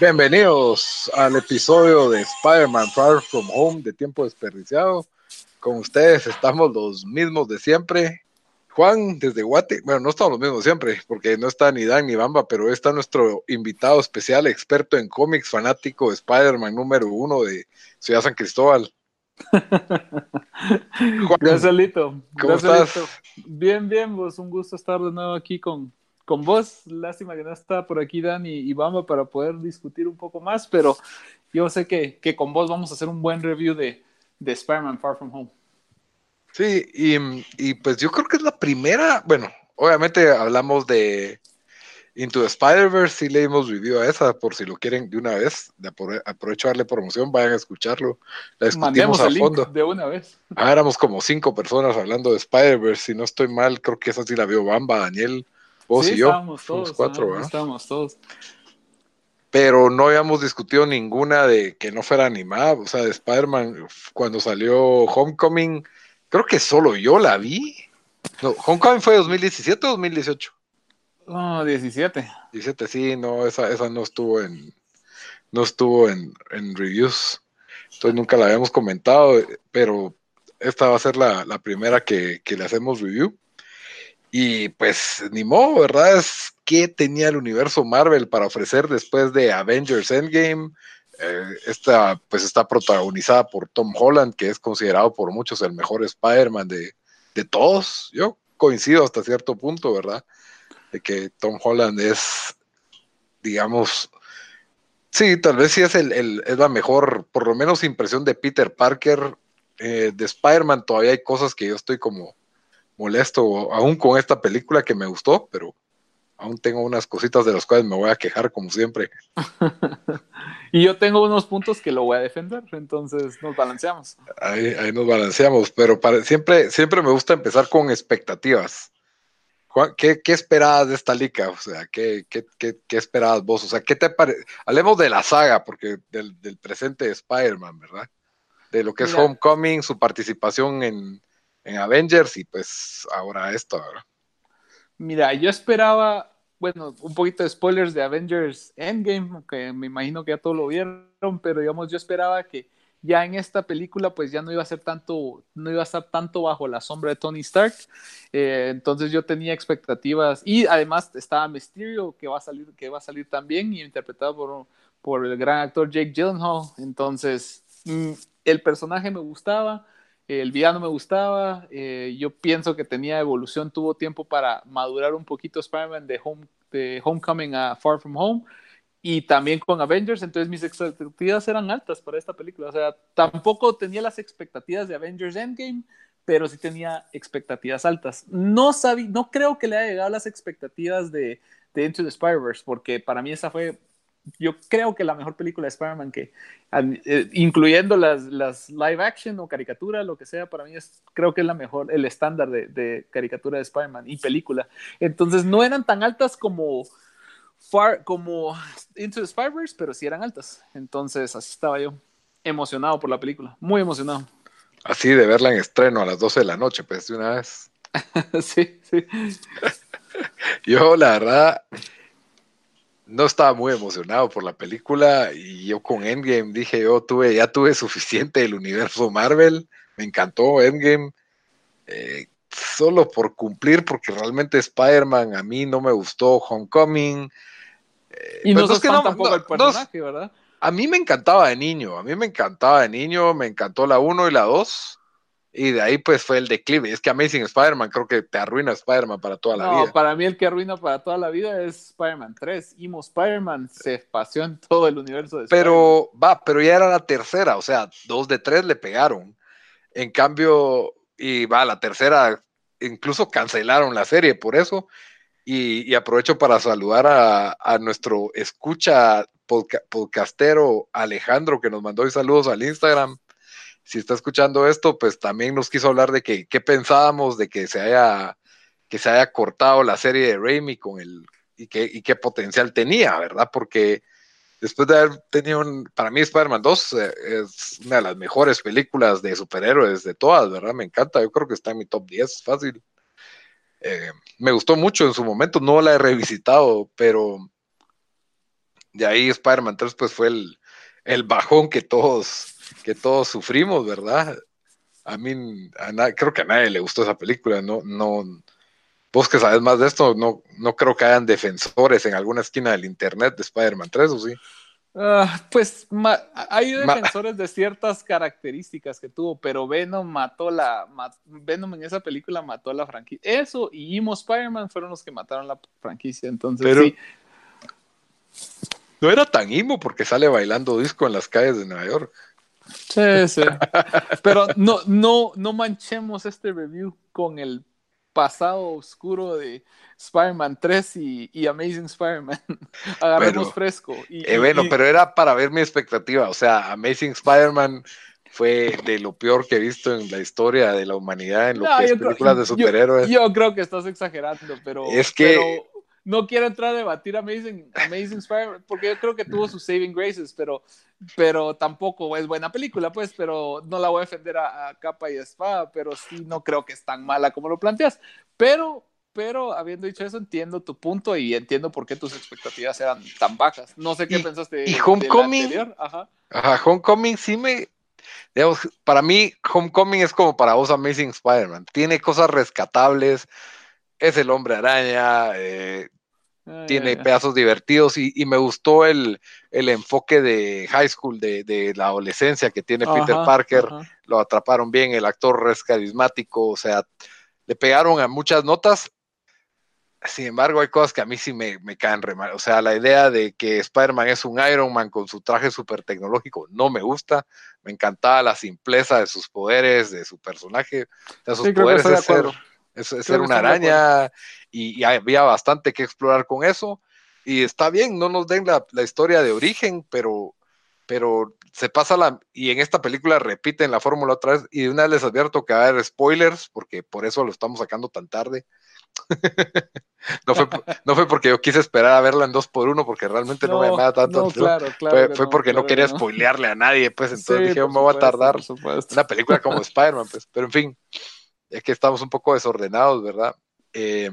Bienvenidos al episodio de Spider-Man Far From Home de Tiempo Desperdiciado. Con ustedes estamos los mismos de siempre. Juan, desde Guate, bueno, no estamos los mismos siempre, porque no está ni Dan ni Bamba, pero está nuestro invitado especial, experto en cómics, fanático de Spider-Man número uno de Ciudad San Cristóbal. Juan, Gracias, Lito. ¿Cómo Gracias, estás? Lito. Bien, bien, vos. Un gusto estar de nuevo aquí con, con vos. Lástima que no está por aquí Dani y Bamba para poder discutir un poco más, pero yo sé que, que con vos vamos a hacer un buen review de, de Spider-Man Far From Home. Sí, y, y pues yo creo que es la primera, bueno, obviamente hablamos de Into the Spider-Verse, sí le hemos review a esa, por si lo quieren de una vez, de apro- aprovecho darle promoción, vayan a escucharlo, la discutimos a fondo. de una vez. Ah, éramos como cinco personas hablando de Spider-Verse, si no estoy mal, creo que esa sí la vio Bamba, Daniel, vos sí, y yo, estábamos todos. cuatro, ajá, ¿verdad? Estábamos todos. Pero no habíamos discutido ninguna de que no fuera animada, o sea, de Spider-Man, cuando salió Homecoming, creo que solo yo la vi. No, Homecoming fue 2017 o 2018. Oh, 17. 17, sí, no, esa, esa no estuvo en no estuvo en, en reviews. Entonces nunca la habíamos comentado, pero esta va a ser la, la primera que, que le hacemos review. Y pues ni modo, ¿verdad? Es que tenía el universo Marvel para ofrecer después de Avengers Endgame. Eh, esta pues está protagonizada por Tom Holland, que es considerado por muchos el mejor Spider-Man de, de todos. Yo coincido hasta cierto punto, ¿verdad? De que Tom Holland es, digamos, sí, tal vez sí es, el, el- es la mejor, por lo menos impresión de Peter Parker. Eh, de Spider-Man todavía hay cosas que yo estoy como molesto, aún con esta película que me gustó, pero aún tengo unas cositas de las cuales me voy a quejar como siempre. Y yo tengo unos puntos que lo voy a defender, entonces nos balanceamos. Ahí, ahí nos balanceamos, pero para, siempre, siempre me gusta empezar con expectativas. Juan, ¿qué, qué esperabas de esta liga? O sea, ¿qué, qué, qué, qué esperabas vos? O sea, ¿qué te parece? Hablemos de la saga, porque del, del presente de Spider-Man, ¿verdad? De lo que es Mira. Homecoming, su participación en, en Avengers y pues ahora esto, ¿verdad? Mira, yo esperaba, bueno, un poquito de spoilers de Avengers Endgame, que me imagino que ya todos lo vieron, pero digamos, yo esperaba que ya en esta película pues ya no iba a ser tanto, no iba a estar tanto bajo la sombra de Tony Stark, Eh, entonces yo tenía expectativas y además estaba Mysterio que va a salir, que va a salir también y interpretado por, por el gran actor Jake Gyllenhaal, entonces mm, el personaje me gustaba, el villano me gustaba, eh, yo pienso que tenía evolución, tuvo tiempo para madurar un poquito Spider-Man de, home, de Homecoming a Far From Home y también con Avengers, entonces mis expectativas eran altas para esta película, o sea, tampoco tenía las expectativas de Avengers Endgame, pero sí tenía expectativas altas. No sabí, no creo que le haya llegado las expectativas de, de Into the Spider-Verse, porque para mí esa fue yo creo que la mejor película de Spider-Man que, eh, incluyendo las, las, live action o caricatura, lo que sea, para mí es, creo que es la mejor, el estándar de, de caricatura de Spider-Man y película. Entonces no eran tan altas como Far, como Into the Spider-Verse, pero sí eran altas. Entonces así estaba yo, emocionado por la película, muy emocionado. Así de verla en estreno a las 12 de la noche, pues de una vez. sí, sí. Yo, la verdad, no estaba muy emocionado por la película y yo con Endgame dije, yo tuve, ya tuve suficiente del universo Marvel, me encantó Endgame. Eh, solo por cumplir, porque realmente Spider-Man a mí no me gustó Homecoming. Eh, Y no es que no- tampoco no- del personaje, ¿verdad? a mí me encantaba de niño, a mí me encantaba de niño, me encantó la 1 y la 2. Y de ahí pues fue el declive. Es que Amazing Spider-Man creo que te arruina Spider-Man para toda la No, vida. para mí el que arruina para toda la vida es Spider-Man 3. Imo Spider-Man se paseó en todo el universo de. Pero va, pero ya era la tercera, o sea, dos de tres le pegaron. En cambio, y va, la tercera, incluso cancelaron la serie por eso. Y, y aprovecho para saludar a, a nuestro escucha podca- podcastero Alejandro, que nos mandó hoy saludos al Instagram. Si está escuchando esto, pues también nos quiso hablar de que qué pensábamos de que se haya, que se haya cortado la serie de Raimi con el y qué, y qué potencial tenía, ¿verdad? Porque después de haber tenido, un- para mí Spider-Man 2 eh, es una de las mejores películas de superhéroes de todas, ¿verdad? Me encanta, yo creo que está en mi top 10, fácil. Eh, me gustó mucho en su momento, no la he revisitado, pero de ahí Spider-Man 3 pues fue el, el bajón que todos, que todos sufrimos, ¿verdad? A mí, a creo que a nadie le gustó esa película, no, no, vos que sabes más de esto, no, no creo que hayan defensores en alguna esquina del internet de Spider-Man 3, ¿o sí? Ah, pues hay Ma- defensores de ciertas características que tuvo, pero Venom mató la. ma- Venom en esa película mató la franquicia. Eso y Imo Spider-Man fueron los que mataron la franquicia. Entonces, Pero- sí. No era tan imo porque sale bailando disco en las calles de Nueva York. Sí, sí. Pero no, no, no manchemos este review con el pasado oscuro de Spider-Man 3 y, y Amazing Spider-Man. Agarremos Pero- fresco. Y, Eh, bueno, pero era para ver mi expectativa. O sea, Amazing Spider-Man fue de lo peor que he visto en la historia de la humanidad en lo No, que es yo creo- películas de yo- superhéroes. Yo, creo que estás exagerando, pero, Es que- pero no quiero entrar a debatir Amazing, Amazing Spider-Man, porque yo creo que tuvo sus saving graces, pero, pero tampoco es buena película, pues, pero no la voy a defender a, a capa y espada, pero sí no creo que es tan mala como lo planteas. Pero, pero habiendo dicho eso, entiendo tu punto y entiendo por qué tus expectativas eran tan bajas. No sé qué Y- pensaste y de la Homecoming- anterior. Ajá. Ajá, Homecoming sí me. digamos, para mí, Homecoming es como para vos Amazing Spider-Man. Tiene cosas rescatables. Es el hombre araña. eh, Ah, tiene pedazos divertidos y, y me gustó el, el enfoque de high school, de, de la adolescencia que tiene Peter Parker. ajá. Lo atraparon bien, el actor es carismático, o sea, le pegaron a muchas notas. Sin embargo, hay cosas que a mí sí me, me caen re mal. O sea, la idea de que Spider-Man es un Iron Man con su traje súper tecnológico no me gusta. Me encantaba la simpleza de sus poderes, de su personaje. O sea, sus Sí, poderes de ser. Es- es ser una araña y, y había bastante que explorar con eso. Y está bien, no nos den la, la historia de origen, pero, pero se pasa la... Y en esta película repiten la fórmula otra vez. Y de una vez les advierto que va a haber spoilers, porque por eso lo estamos sacando tan tarde. no, fue, no fue porque yo quise esperar a verla en dos por uno, porque realmente no, me llamaba tanto. no, atención. claro, claro fue que fue porque no quería que spoilearle a nadie, pues entonces Sí, dije, me voy a tardar una película como Spider-Man, pues, pero en fin, es que estamos un poco desordenados, ¿verdad? Eh,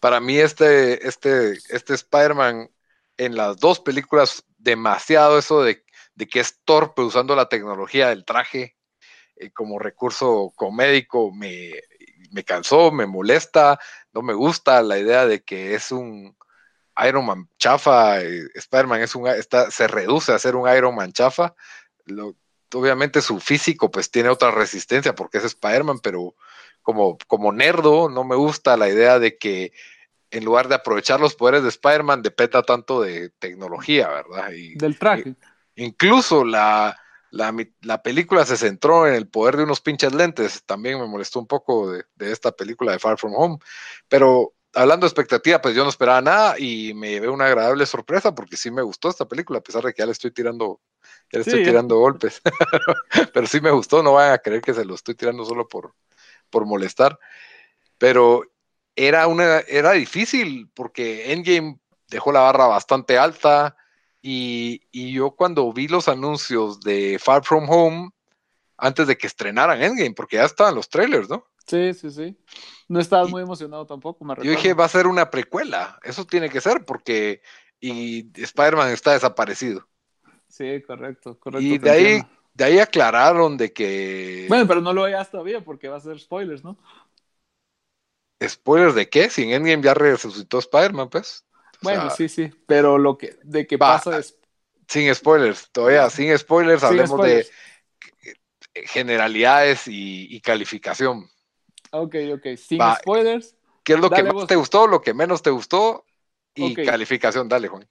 para mí este, este, este Spider-Man en las dos películas, demasiado eso de, de que es torpe usando la tecnología del traje eh, como recurso comédico, me, me cansó, me molesta, no me gusta la idea de que es un Iron Man chafa, eh, Spider-Man es un, se reduce a ser un Iron Man chafa, lo, obviamente su físico pues tiene otra resistencia porque es Spider-Man, pero como, como nerdo no me gusta la idea de que en lugar de aprovechar los poderes de Spider-Man dependa tanto de tecnología, ¿verdad? Y, Del traje. incluso la, la, la película se centró en el poder de unos pinches lentes, también me molestó un poco de, de esta película de Far From Home, pero hablando de expectativa, pues yo no esperaba nada y me llevé una agradable sorpresa porque sí me gustó esta película, a pesar de que ya le estoy tirando, ya le Sí, estoy ya. tirando golpes, pero sí me gustó, no vayan a creer que se lo estoy tirando solo por, por molestar, pero era una, era difícil porque Endgame dejó la barra bastante alta y, y yo cuando vi los anuncios de Far From Home, antes de que estrenaran Endgame, porque ya estaban los trailers, ¿no? Sí, sí, sí. No estabas Y- muy emocionado tampoco, me Yo recuerdo. dije, va a ser una precuela, eso tiene que ser, porque y Spider-Man está desaparecido. Sí, correcto, correcto. Y de ahí, de ahí aclararon de que. Bueno, pero no lo veas todavía porque va a ser spoilers, ¿no? ¿Spoilers de qué? Si en Endgame ya resucitó Spider-Man, pues. O Bueno, sea, sí, sí, pero lo que de que Va, pasa es Sin spoilers, todavía sin spoilers, Sin hablemos spoilers. de generalidades y, y calificación. Ok, ok, sin Va. spoilers. ¿Qué es lo que más vos. te gustó, lo que menos te gustó? Y calificación, dale, Juan.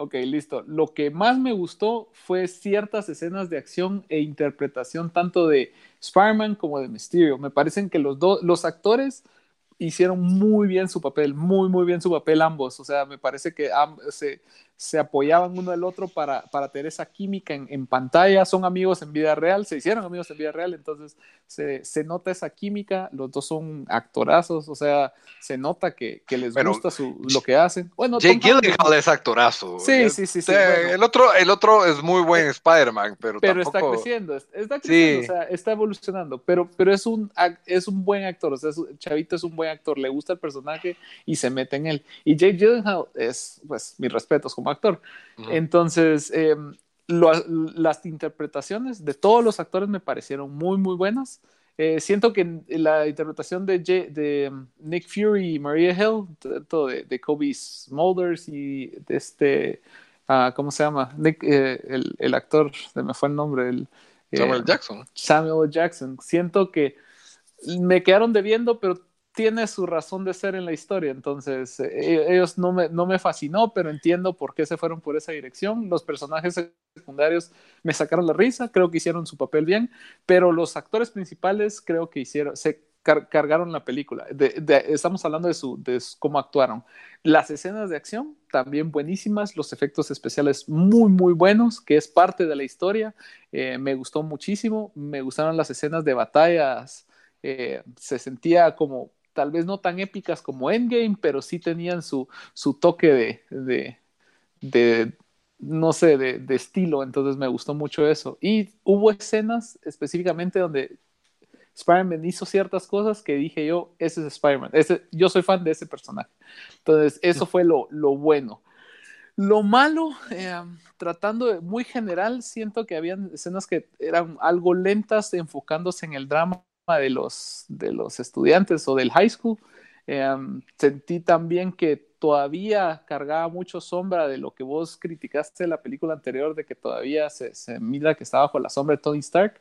Ok, listo. Lo que más me gustó fue ciertas escenas de acción e interpretación tanto de Spider-Man como de Mysterio. Me parecen que los dos, los actores hicieron muy bien su papel, muy, muy bien su papel ambos. O sea, me parece que se, se apoyaban uno al otro para, para tener esa química en, en pantalla. Son amigos en vida real, se hicieron amigos en vida real, entonces se, se nota esa química. Los dos son actorazos, o sea, se nota que, que les Bueno, gusta su, lo que hacen. Bueno, Jake Gyllenhaal es actorazo. Sí, Es- sí, sí, sí, eh, bueno. el, otro, el otro es muy buen Spider-Man, pero, pero está tampoco... creciendo, es- está creciendo, Sí. o sea, está evolucionando, pero, pero es, un, es un buen actor, o sea, es- Chavito es un buen actor, le gusta el personaje y se mete en él. Y Jake Gyllenhaal es, pues, mis respetos como actor. Entonces, eh, lo- las interpretaciones de todos los actores me parecieron muy, muy buenas. Eh, siento que la interpretación de, J- de um, Nick Fury y Maria Hill, tanto de, de Kobe Smulders y de este, ah, ¿cómo se llama? Nick, eh, el, el actor, se me fue el nombre, el, eh, Samuel Jackson. Samuel. Jackson. Siento que me quedaron debiendo, pero tiene su razón de ser en la historia. Entonces, eh, ellos no me, no me fascinó, pero entiendo por qué se fueron por esa dirección. Los personajes secundarios me sacaron la risa, creo que hicieron su papel bien, pero los actores principales creo que hicieron, se car- cargaron la película. De- de- estamos hablando de, su, de cómo actuaron. Las escenas de acción también buenísimas, los efectos especiales muy, muy buenos, que es parte de la historia. Eh, me gustó muchísimo, me gustaron las escenas de batallas, eh, se sentía como tal vez no tan épicas como Endgame, pero sí tenían su, su toque de, de, de, no sé, de, de estilo, entonces me gustó mucho eso. Y hubo escenas específicamente donde Spider-Man hizo ciertas cosas que dije yo, ese es Spider-Man, yo soy fan de ese personaje. Entonces, eso fue lo, lo bueno. Lo malo, eh, tratando de muy general, siento que habían escenas que eran algo lentas, enfocándose en el drama de los, de los estudiantes o del high school. Eh, sentí también que todavía cargaba mucho sombra de lo que vos criticaste de la película anterior, de que todavía se, se mira que está bajo la sombra de Tony Stark.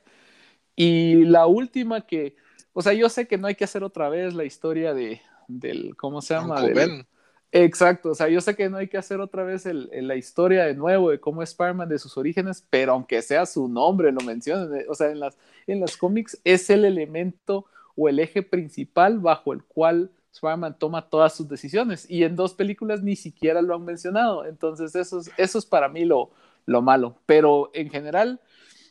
Y la última que, o sea, yo sé que no hay que hacer otra vez la historia de, del, ¿cómo se llama? Uncle Del- Ben. Exacto, o sea, yo sé que no hay que hacer otra vez el- la historia de nuevo de cómo es Spider-Man de sus orígenes, pero aunque sea su nombre, lo mencionen, eh, o sea, en las, en las cómics es el elemento o el eje principal bajo el cual Spider-Man toma todas sus decisiones y en dos películas ni siquiera lo han mencionado, entonces eso es, eso es para mí lo, lo malo, pero en general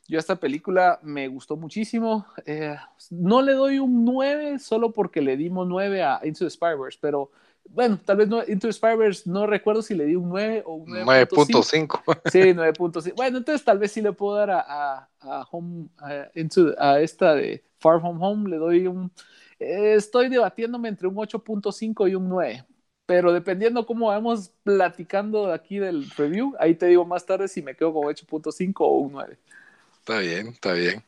yo esta película me gustó muchísimo, eh, no le doy un 9 solo porque le dimos 9 a Into the Spider-Verse, pero bueno, tal vez no, Into the Spider-Verse no recuerdo si le di un 9 o un 9.5. 9.5. Sí, 9.5. Bueno, entonces tal vez sí le puedo dar a, a, a Home, a, into- a esta de Far From Home, le doy un... eh, estoy debatiéndome entre un 8.5 y un 9, pero dependiendo cómo vamos platicando aquí del review, ahí te digo más tarde si me quedo con 8.5 o un 9. Está bien, está bien.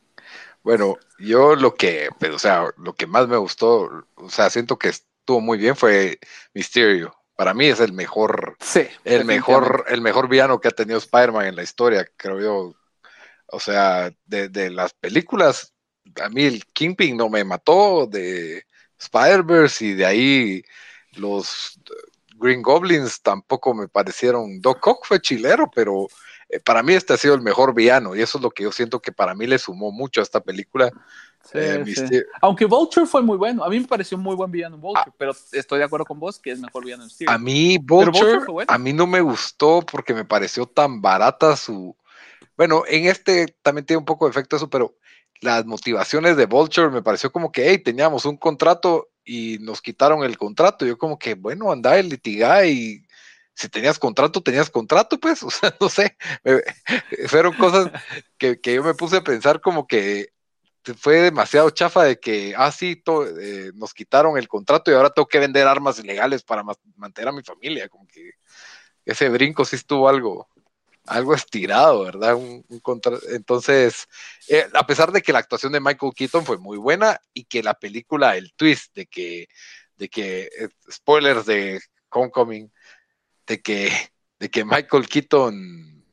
Bueno, yo lo que, pero, o sea, lo que más me gustó, o sea, siento que estuvo muy bien fue Mysterio. Para mí es el mejor, Sí. el mejor, el mejor villano que ha tenido Spider-Man en la historia, creo yo. O sea, de, de las películas, a mí el Kingpin no me mató de Spider-Verse y de ahí los Green Goblins tampoco me parecieron. Doc Ock fue chilero, pero eh, para mí este ha sido el mejor villano y eso es lo que yo siento que para mí le sumó mucho a esta película. Sí, Eh, sí. Aunque Vulture fue muy bueno, a mí me pareció muy buen villano Vulture, pero estoy de acuerdo con vos que es mejor villano Mysterio. A mí Vulture Vulture, fue bueno. a mí no me gustó porque me pareció tan barata su... Bueno, en este también tiene un poco de efecto eso, pero las motivaciones de Vulture me pareció como que, hey, teníamos un contrato y nos quitaron el contrato. Yo como que, bueno, anda el litigá y si tenías contrato, tenías contrato, pues, o sea, no sé. Me- fueron cosas que, que yo me puse a pensar como que fue demasiado chafa de que, ah, sí, eh, nos quitaron el contrato y ahora tengo que vender armas ilegales para mantener a mi familia. Como que ese brinco sí estuvo algo, algo estirado, ¿verdad? Un, Entonces, eh, a pesar de que la actuación de Michael Keaton fue muy buena y que la película, el twist de que, de que, eh, spoilers de Homecoming, de que, de que Michael Keaton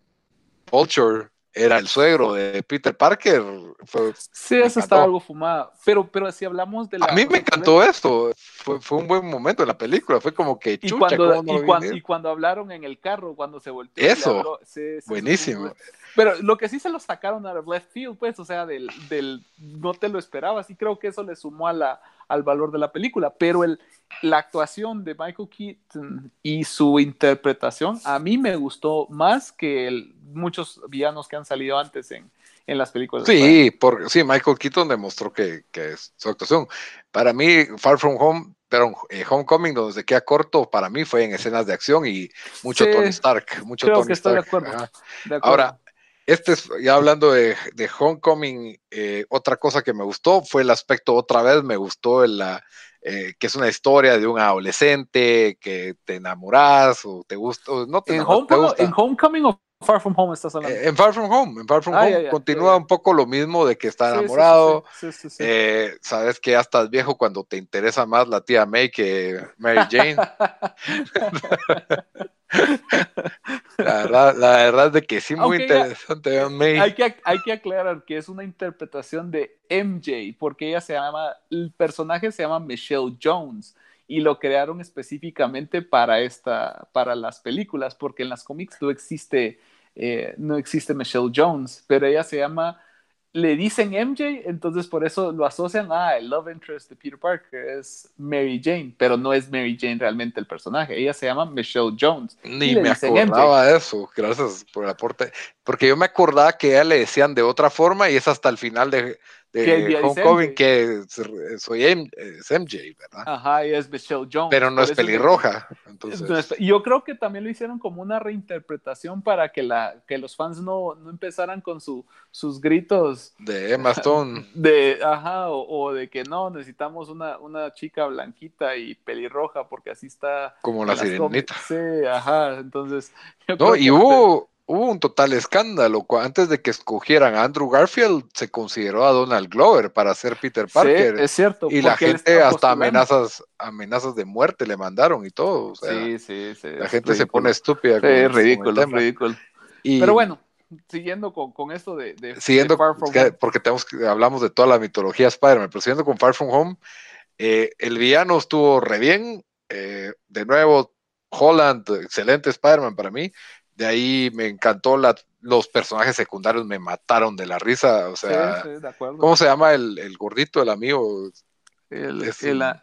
Vulture era el suegro de Peter Parker, fue, Sí, eso estaba algo fumado. Pero, pero si hablamos de la. a mí me encantó eso, fue, fue un buen momento en la película, fue como que Y chucha, cuando, ¿cómo no lo y, vi cuan- venir? y cuando hablaron en el carro, cuando se volteó. y Eso. habló, sí, sí, Buenísimo. Pero lo que sí se lo sacaron of left field, pues, o sea, del, del no te lo esperabas, y creo que eso le sumó a la, al valor de la película. Pero el, la actuación de Michael Keaton y su interpretación a mí me gustó más que el- muchos villanos que han salido antes en, en las películas. Sí, porque sí, Michael Keaton demostró que, que es su actuación. Para mí, Far From Home, pero eh, Homecoming, donde se queda corto, para mí fue en escenas de acción y mucho Sí, Tony Stark. Mucho creo Tony que estoy de Stark. acuerdo. De acuerdo. Ahora, este es, ya hablando de, de Homecoming, eh, otra cosa que me gustó fue el aspecto, otra vez me gustó el, la, eh, que es una historia de un adolescente que te enamoras o te gusta, o no te, ¿En, enamoras, te Homecoming, gusta. ¿En Homecoming o Far From Home estás hablando? Eh, En Far From Home, en Far From Ah, Home ya, ya, continúa ya, ya. un poco lo mismo de que está enamorado, sí, sí, sí, eh, sabes que ya estás viejo cuando te interesa más la tía May que Mary Jane. la, verdad, la verdad es de que sí, muy Aunque ya- interesante. ¿eh? May. hay, que, hay que aclarar que es una interpretación de MJ, porque ella se llama, el personaje se llama Michelle Jones y lo crearon específicamente para esta, para las películas, porque en las cómics no existe, eh, no existe Michelle Jones, pero ella se llama, le dicen MJ, entonces por eso lo asocian a el love interest de Peter Parker es Mary Jane, pero no es Mary Jane realmente el personaje, ella se llama Michelle Jones. Ni me MJ. acordaba de eso, gracias por el aporte. Porque yo me acordaba que a ella le decían de otra forma y es hasta el final de, de Homecoming que es- soy M- es MJ, ¿verdad? Ajá, y es Michelle Jones. Pero no es pelirroja. Entonces, yo creo que también lo hicieron como una reinterpretación para que, la, que los fans no, no empezaran con su, sus gritos de Emma Stone. de, ajá, o, o de que no, necesitamos una, una chica blanquita y pelirroja porque así está. Como la sirenita. Sí, ajá, entonces. yo No, creo y hubo, hubo un total escándalo. Antes de que escogieran a Andrew Garfield, se consideró a Donald Glover para ser Peter Sí, Parker. es cierto. y la gente hasta amenazas, amenazas de muerte le mandaron y todo. O sea, Sí, sí, sí. la es gente se pone estúpida. Sí, el ridículo, tema. ridículo. Y Pero bueno, siguiendo con, con esto de, de- siguiendo, de Far From que- Home. porque tenemos que, hablamos de toda la mitología Spider-Man, pero siguiendo con Far From Home, eh, el villano estuvo re bien. eh, de nuevo, Holland, excelente Spider-Man para mí. De ahí me encantó la, los personajes secundarios, me mataron de la risa. O sea, sí, sí, de acuerdo. ¿cómo se llama el, el gordito, el amigo? El- es el- un-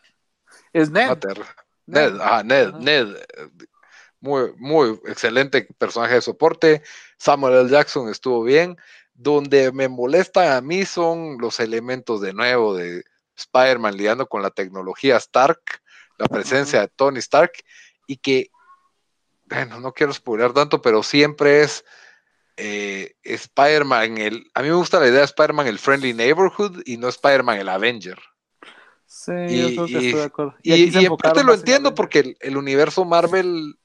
es Ned. Mater? Ned, ajá, Ned, Ajá. Ned. eh, Muy, muy excelente personaje de soporte. Samuel L. Jackson estuvo bien. Donde me molesta a mí son los elementos de nuevo de Spider-Man lidiando con la tecnología Stark, la presencia de Tony Stark, y que, bueno, no quiero spoiler tanto, pero siempre es eh, Spider-Man el. A mí me gusta la idea de Spider-Man el Friendly Neighborhood y no Spider-Man el Avenger. Sí, Y- yo creo que y- estoy de acuerdo. Y, en parte lo entiendo porque el, el universo Marvel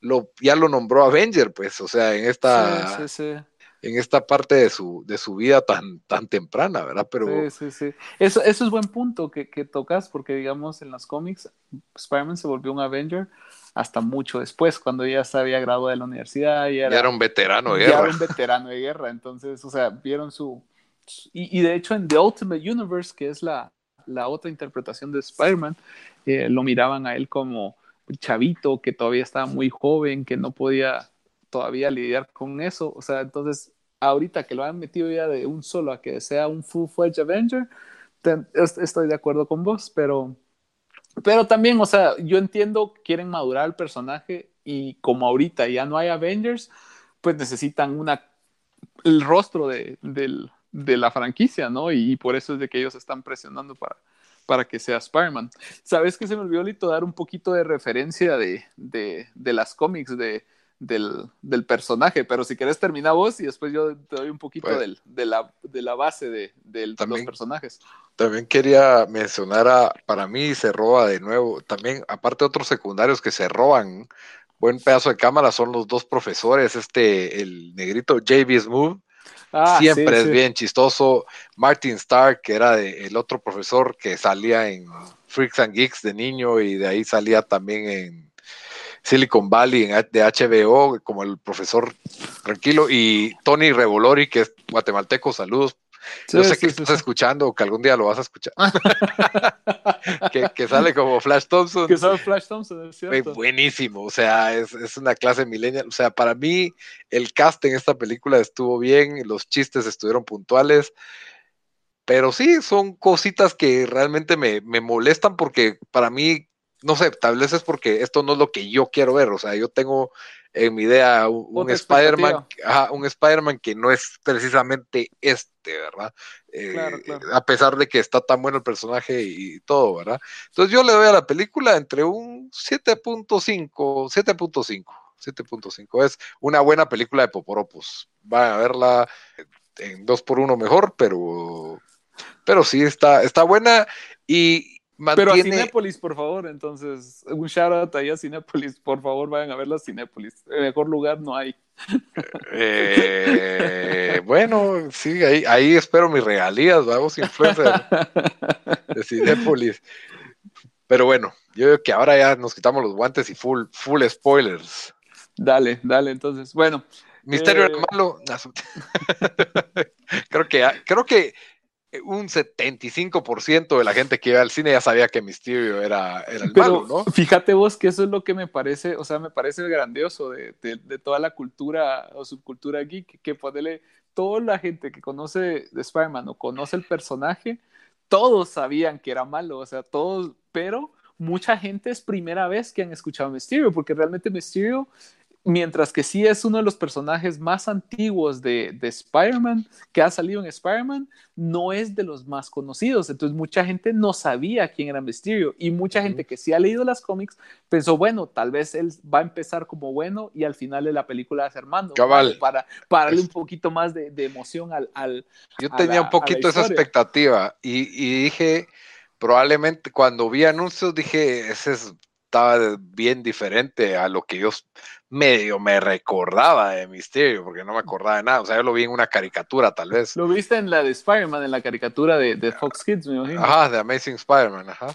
lo, ya lo nombró Avenger, pues, o sea, en esta, Sí, sí, sí. en esta parte de su, de su vida tan, tan temprana, ¿verdad? Pero Sí, sí, sí. Eso, eso es buen punto que, que tocas, porque digamos en las cómics, Spider-Man se volvió un Avenger hasta mucho después, cuando ya se había graduado de la universidad y era, ya era un veterano de ya era guerra. un veterano de guerra. Entonces, o sea, vieron su. Y, y de hecho, en The Ultimate Universe, que es la, la otra interpretación de Spider-Man, eh, lo miraban a él como chavito que todavía estaba muy joven, que no podía todavía lidiar con eso. O sea, entonces, ahorita que lo han metido ya de un solo a que sea un full-fledged Avenger, te- es- estoy de acuerdo con vos, pero. Pero también, o sea, yo entiendo, quieren madurar el personaje y como ahorita ya no hay Avengers, pues necesitan una, el rostro de, de la franquicia, ¿no? Y, por eso es de que ellos están presionando para, para que sea Spider-Man. ¿Sabes que se me olvidó, Lito, dar un poquito de referencia de, de las cómics de, del, del personaje? Pero si querés termina vos y después yo te doy un poquito Pues- del- de, la, de la base de, de los También- personajes. También quería mencionar a, para mí se roba de nuevo, también aparte de otros secundarios que se roban buen pedazo de cámara son los dos profesores, este, el negrito JB Smooth, Ah, siempre sí, es sí. bien chistoso. Martin Starr, que era de- el otro profesor que salía en Freaks and Geeks de niño y de ahí salía también en Silicon Valley de HBO como el profesor tranquilo y Tony Revolori, que es guatemalteco, saludos. Yo Sí, sé sí, que sí, estás escuchando o que algún día lo vas a escuchar. que, que sale como Flash Thompson. Que sabe Flash Thompson, es cierto. buenísimo, o sea, es, es una clase millennial. O sea, para mí el cast en esta película estuvo bien, los chistes estuvieron puntuales, pero sí, son cositas que realmente me, me molestan porque para mí, no sé, tal vez es porque esto no es lo que yo quiero ver. O sea, yo tengo en mi idea un, Spider-Man, un Spider-Man que no es precisamente este, ¿verdad? Eh, Claro, claro. A pesar de que está tan bueno el personaje y, y todo, ¿verdad? Entonces yo le doy a la película entre un 7.5, 7.5, 7.5. Es una buena película de Poporopos. Van a verla en 2 por 1 mejor, pero, pero sí está, está buena y Pero a. Cinépolis, por favor, entonces, un shout out ahí a Cinépolis, por favor, vayan a ver la Cinépolis. El mejor lugar no hay. Eh, bueno, sí, ahí, ahí espero mis regalías, vamos, influencer de Cinépolis. Pero bueno, yo creo que ahora ya nos quitamos los guantes y full, full spoilers. Dale, dale, entonces, bueno, Misterio Eh. malo. Creo que creo que un 75% de la gente que iba al cine ya sabía que Misterio era, era el pero malo, ¿no? fíjate vos que eso es lo que me parece, o sea, me parece grandioso de, de- de toda la cultura o subcultura geek, que ponerle toda la gente que conoce de Spider-Man o conoce el personaje, todos sabían que era malo, o sea, todos, pero mucha gente es primera vez que han escuchado Mysterio, porque realmente Mysterio, mientras que sí es uno de los personajes más antiguos de, de Spider-Man, que ha salido en Spider-Man, no es de los más conocidos. Entonces mucha gente no sabía quién era Mysterio y mucha gente que sí ha leído las cómics pensó, bueno, tal vez él va a empezar como bueno y al final de la película va a ser Cabal. malo, para, para darle un poquito más de, de emoción al... al Yo tenía la- un poquito esa expectativa y, y dije, probablemente cuando vi anuncios dije, ese es- estaba bien diferente a lo que yo medio me recordaba de Misterio, porque no me acordaba de nada. O sea, yo lo vi en una caricatura tal vez. Lo viste en la de Spider-Man, en la caricatura de, de Fox Kids, me imagino. Ajá, de Amazing Spider-Man, ajá.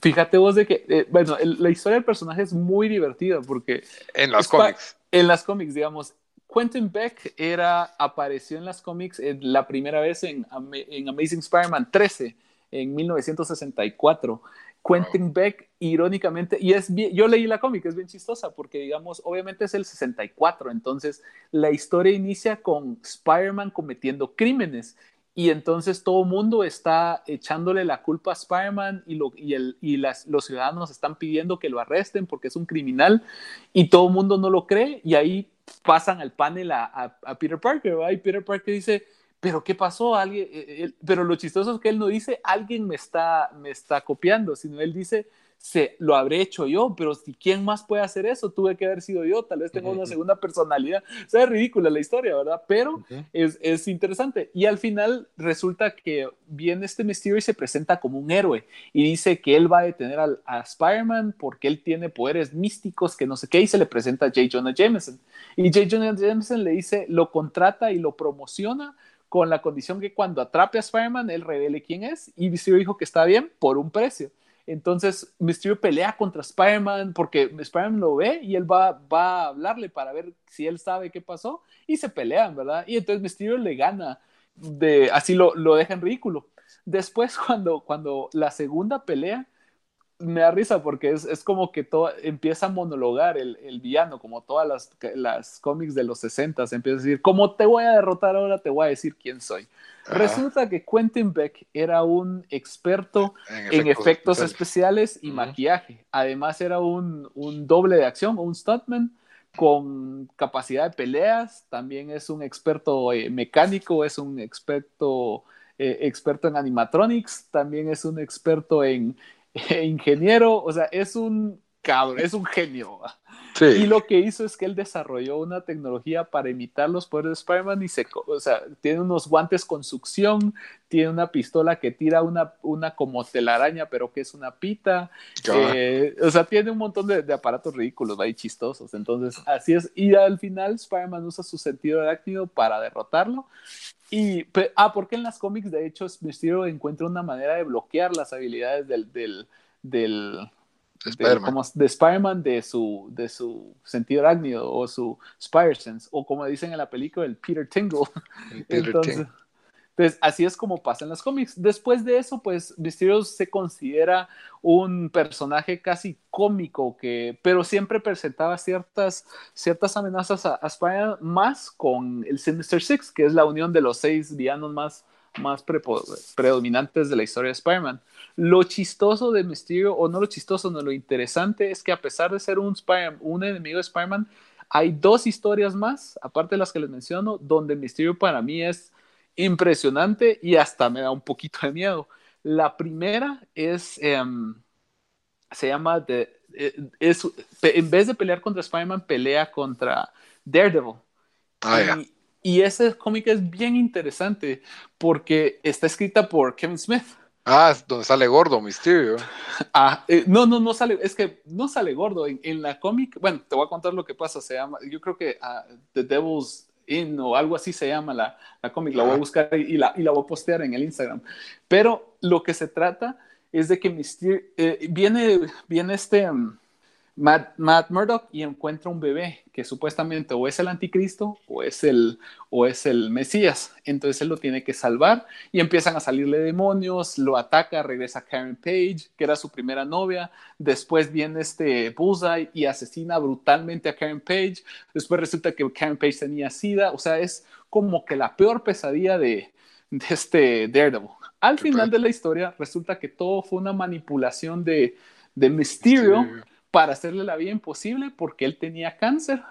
Fíjate vos de que, eh, bueno, el- la historia del personaje es muy divertida porque En las cómics. en las cómics, digamos, Quentin Beck era, apareció en las cómics eh, la primera vez en, en Amazing Spider-Man 13, en 1964. Quentin Beck, irónicamente, y es bien, yo leí la cómic, es bien chistosa, porque digamos, obviamente es el 64, entonces la historia inicia con Spider-Man cometiendo crímenes, y entonces todo mundo está echándole la culpa a Spider-Man y, lo, y, el, y las, los ciudadanos están pidiendo que lo arresten porque es un criminal y todo el mundo no lo cree y ahí pasan al panel a, a, a Peter Parker y Peter Parker dice pero qué pasó alguien eh, él- pero lo chistoso es que él no dice alguien me está me está copiando sino él dice se lo habré hecho yo pero si quién más puede hacer eso tuve que haber sido yo tal vez tengo una segunda personalidad o sea es ridícula la historia verdad pero es, es interesante. Y al final resulta que viene este Mysterio y se presenta como un héroe y dice que él va a detener al- a, Spider-Man porque él tiene poderes místicos que no sé qué y se le presenta a J. Jonah Jameson. Y J. Jonah Jameson le dice, lo contrata y lo promociona con la condición que cuando atrape a Spider-Man él revele quién es y Mysterio dijo que está bien por un precio. Entonces Mysterio pelea contra Spider-Man porque Spider-Man lo ve y él va, va a hablarle para ver si él sabe qué pasó y se pelean, ¿verdad? Y entonces Mysterio le gana, de, así lo, lo deja en ridículo. Después cuando, cuando la segunda pelea, me da risa porque es, es como que todo, empieza a monologar el, el villano, como todas las, las cómics de los 60, empieza a decir, como te voy a derrotar ahora, te voy a decir quién soy. Resulta que Quentin Beck era un experto en efectos especiales y maquillaje. Además era un, un doble de acción, un stuntman con capacidad de peleas. También es un experto eh, mecánico, es un experto, eh, experto en animatronics, también es un experto en ingeniero. O sea, es un cabrón, es un genio. Y lo que hizo es que él desarrolló una tecnología para imitar los poderes de Spider-Man y se, o sea, tiene unos guantes con succión, tiene una pistola que tira una, una como telaraña, pero que es una pita. Eh, o sea, tiene un montón de, de aparatos ridículos y chistosos. Entonces, así es. Y al final, Spider-Man usa su sentido arácnido para derrotarlo. Y, ah, porque en las cómics, de hecho, Mysterio encuentra una manera de bloquear las habilidades del, del, del, de, Spider-Man. como de Spider-Man de su, de su sentido arácnido o su Spider-Sense, o como dicen en la película, el Peter Tingle. El Peter entonces, Ting. entonces, así es como pasa en los cómics. Después de eso, pues Mysterio se considera un personaje casi cómico, que, pero siempre presentaba ciertas, ciertas amenazas a, a Spider-Man, más con el Sinister Six, que es la unión de los seis villanos más, más predominantes de la historia de Spider-Man. Lo chistoso de Mysterio, o no lo chistoso, no lo interesante, es que a pesar de ser un, un enemigo de Spider-Man, hay dos historias más, aparte de las que les menciono, donde Mysterio para mí es impresionante y hasta me da un poquito de miedo. La primera es, em, se llama, eh, es, en vez de pelear contra Spider-Man, pelea contra Daredevil. Ah, y ese cómic es bien interesante porque está escrita por Kevin Smith. Ah, es donde sale gordo, Mysterio. Ah, eh, no, no, no sale, es que no sale gordo. En, en la cómic, bueno, te voy a contar lo que pasa. Se llama, yo creo que ah, The Devil's In o algo así se llama la, la cómic. La voy a buscar y la, y la voy a postear en el Instagram. Pero lo que se trata es de que Mysterio, eh, viene, viene este mm, Matt, Matt Murdock y encuentra un bebé que supuestamente o es el anticristo o es el, o es el Mesías. Entonces él lo tiene que salvar y empiezan a salirle demonios, lo ataca, regresa Karen Page, que era su primera novia. Después viene este Bullseye y asesina brutalmente a Karen Page. Después resulta que Karen Page tenía sida. O sea, es como que la peor pesadilla de, de este Daredevil. Al final de la historia resulta que todo fue una manipulación de, de Mysterio Mysterio. Para hacerle la vida imposible porque él tenía cáncer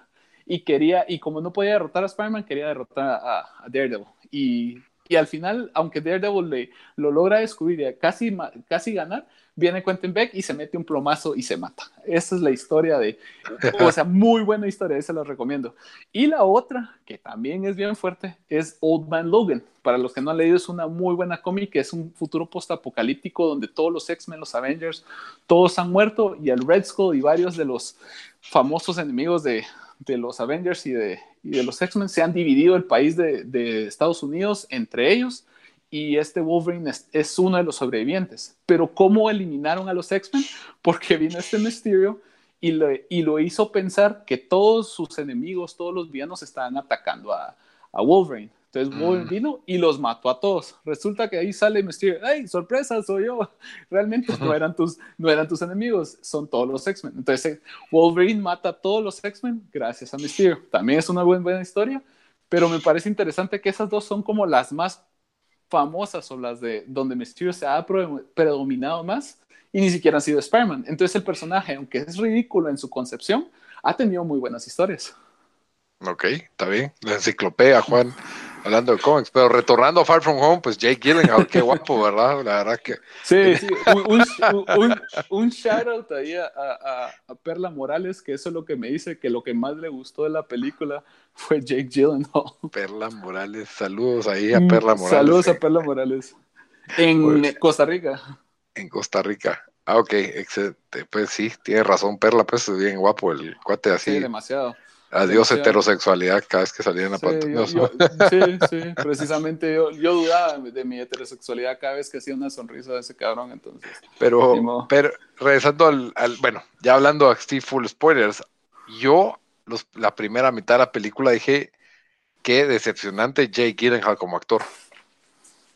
y quería, y como no podía derrotar a Spider-Man, quería derrotar a, a Daredevil. Y, y al final, aunque Daredevil le, lo logra descubrir y casi, casi ganar, viene Quentin Beck y se mete un plomazo y se mata. Esa es la historia de, o sea, muy buena historia, esa la recomiendo. Y la otra, que también es bien fuerte, es Old Man Logan. Para los que no han leído, es una muy buena cómic, que es un futuro postapocalíptico donde todos los X-Men, los Avengers, todos han muerto y el Red Skull y varios de los famosos enemigos de, de los Avengers y de, y de los X-Men se han dividido el país de, de Estados Unidos entre ellos y este Wolverine es, es uno de los sobrevivientes. Pero ¿cómo eliminaron a los X-Men? Porque vino este Mysterio y, le- y lo hizo pensar que todos sus enemigos, todos los villanos estaban atacando a, a Wolverine. Entonces Wolverine Mm. vino y los mató a todos. Resulta que ahí sale Mysterio, ¡ay, sorpresa, soy yo! Realmente no eran tus, no eran tus enemigos, son todos los X-Men. Entonces Wolverine mata a todos los X-Men gracias a Mysterio. También es una buena, buena historia, pero me parece interesante que esas dos son como las más famosas o las de donde Mysterio se ha pre- predominado más y ni siquiera han sido Spider-Man. Entonces el personaje, aunque es ridículo en su concepción, ha tenido muy buenas historias. Ok, está bien. La enciclopedia, Juan, hablando de cómics. Pero retornando a Far From Home, pues Jake Gyllenhaal, qué guapo, ¿verdad? La verdad que Sí, sí, un, un, un, un shout out ahí a, a, a Perla Morales, que eso es lo que me dice que lo que más le gustó de la película fue Jake Gyllenhaal. Perla Morales, saludos ahí a Perla Morales. Mm, Saludos a Perla Morales. En Pues- Costa Rica. en Costa Rica. Ah, ok, excelente. Pues sí, tiene razón, Perla, pues es bien guapo el cuate Sí, así. demasiado. Adiós heterosexualidad cada vez que salía en la Sí, pantalla. yo- yo- sí, sí, precisamente yo, yo dudaba de mi heterosexualidad cada vez que hacía una sonrisa de ese cabrón, entonces. Pero, pero regresando al, al- bueno, ya hablando a Steve Full Spoilers, yo los, la primera mitad de la película dije qué decepcionante Jake Gyllenhaal como actor.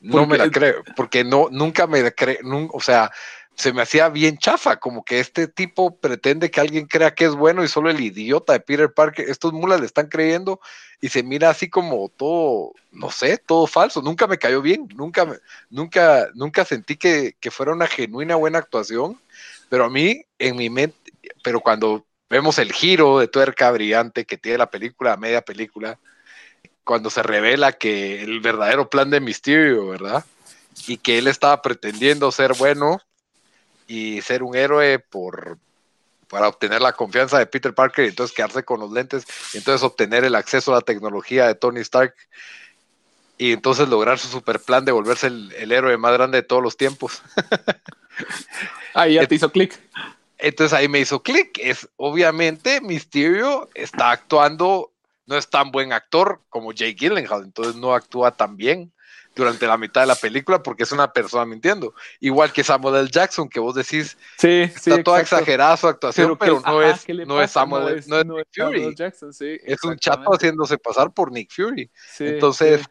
No ¿Por me la creo, porque no, nunca me creo, o sea, se me hacía bien chafa, como que este tipo pretende que alguien crea que es bueno y solo el idiota de Peter Parker, estos mulas le están creyendo y se mira así como todo, no sé, todo falso. Nunca me cayó bien, nunca, nunca, nunca sentí que, que fuera una genuina buena actuación, pero a mí, en mi mente, pero cuando vemos el giro de tuerca brillante que tiene la película, media película, cuando se revela que el verdadero plan de Mysterio, ¿verdad? Y que él estaba pretendiendo ser bueno y ser un héroe por, para obtener la confianza de Peter Parker y entonces quedarse con los lentes y entonces obtener el acceso a la tecnología de Tony Stark y entonces lograr su super plan de volverse el, el héroe más grande de todos los tiempos. Ahí ya te hizo clic. Entonces ahí me hizo clic. Es obviamente Mysterio está actuando, no es tan buen actor como Jake Gyllenhaal, entonces no actúa tan bien durante la mitad de la película porque es una persona mintiendo. Igual que Samuel L. Jackson, que vos decís, Sí, sí. está toda exacto. exagerada su actuación, pero, que- no, ajá, es, ¿qué no es? Samuel, No es- no es no Nick es Samuel Fury. Jackson, sí, Es un chato haciéndose pasar por Nick Fury. Sí, Entonces,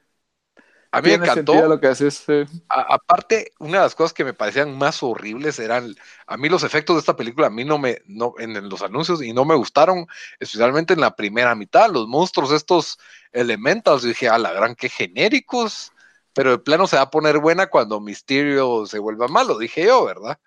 a mí me encantó. lo que haces. A- aparte, una de las cosas que me parecían más horribles eran, a mí los efectos de esta película, a mí no me, no, en, en los anuncios, y no me gustaron, especialmente en la primera mitad, los monstruos, estos elementals, dije, a la gran, que genéricos, pero de plano se va a poner buena cuando Mysterio se vuelva malo, dije yo, ¿verdad?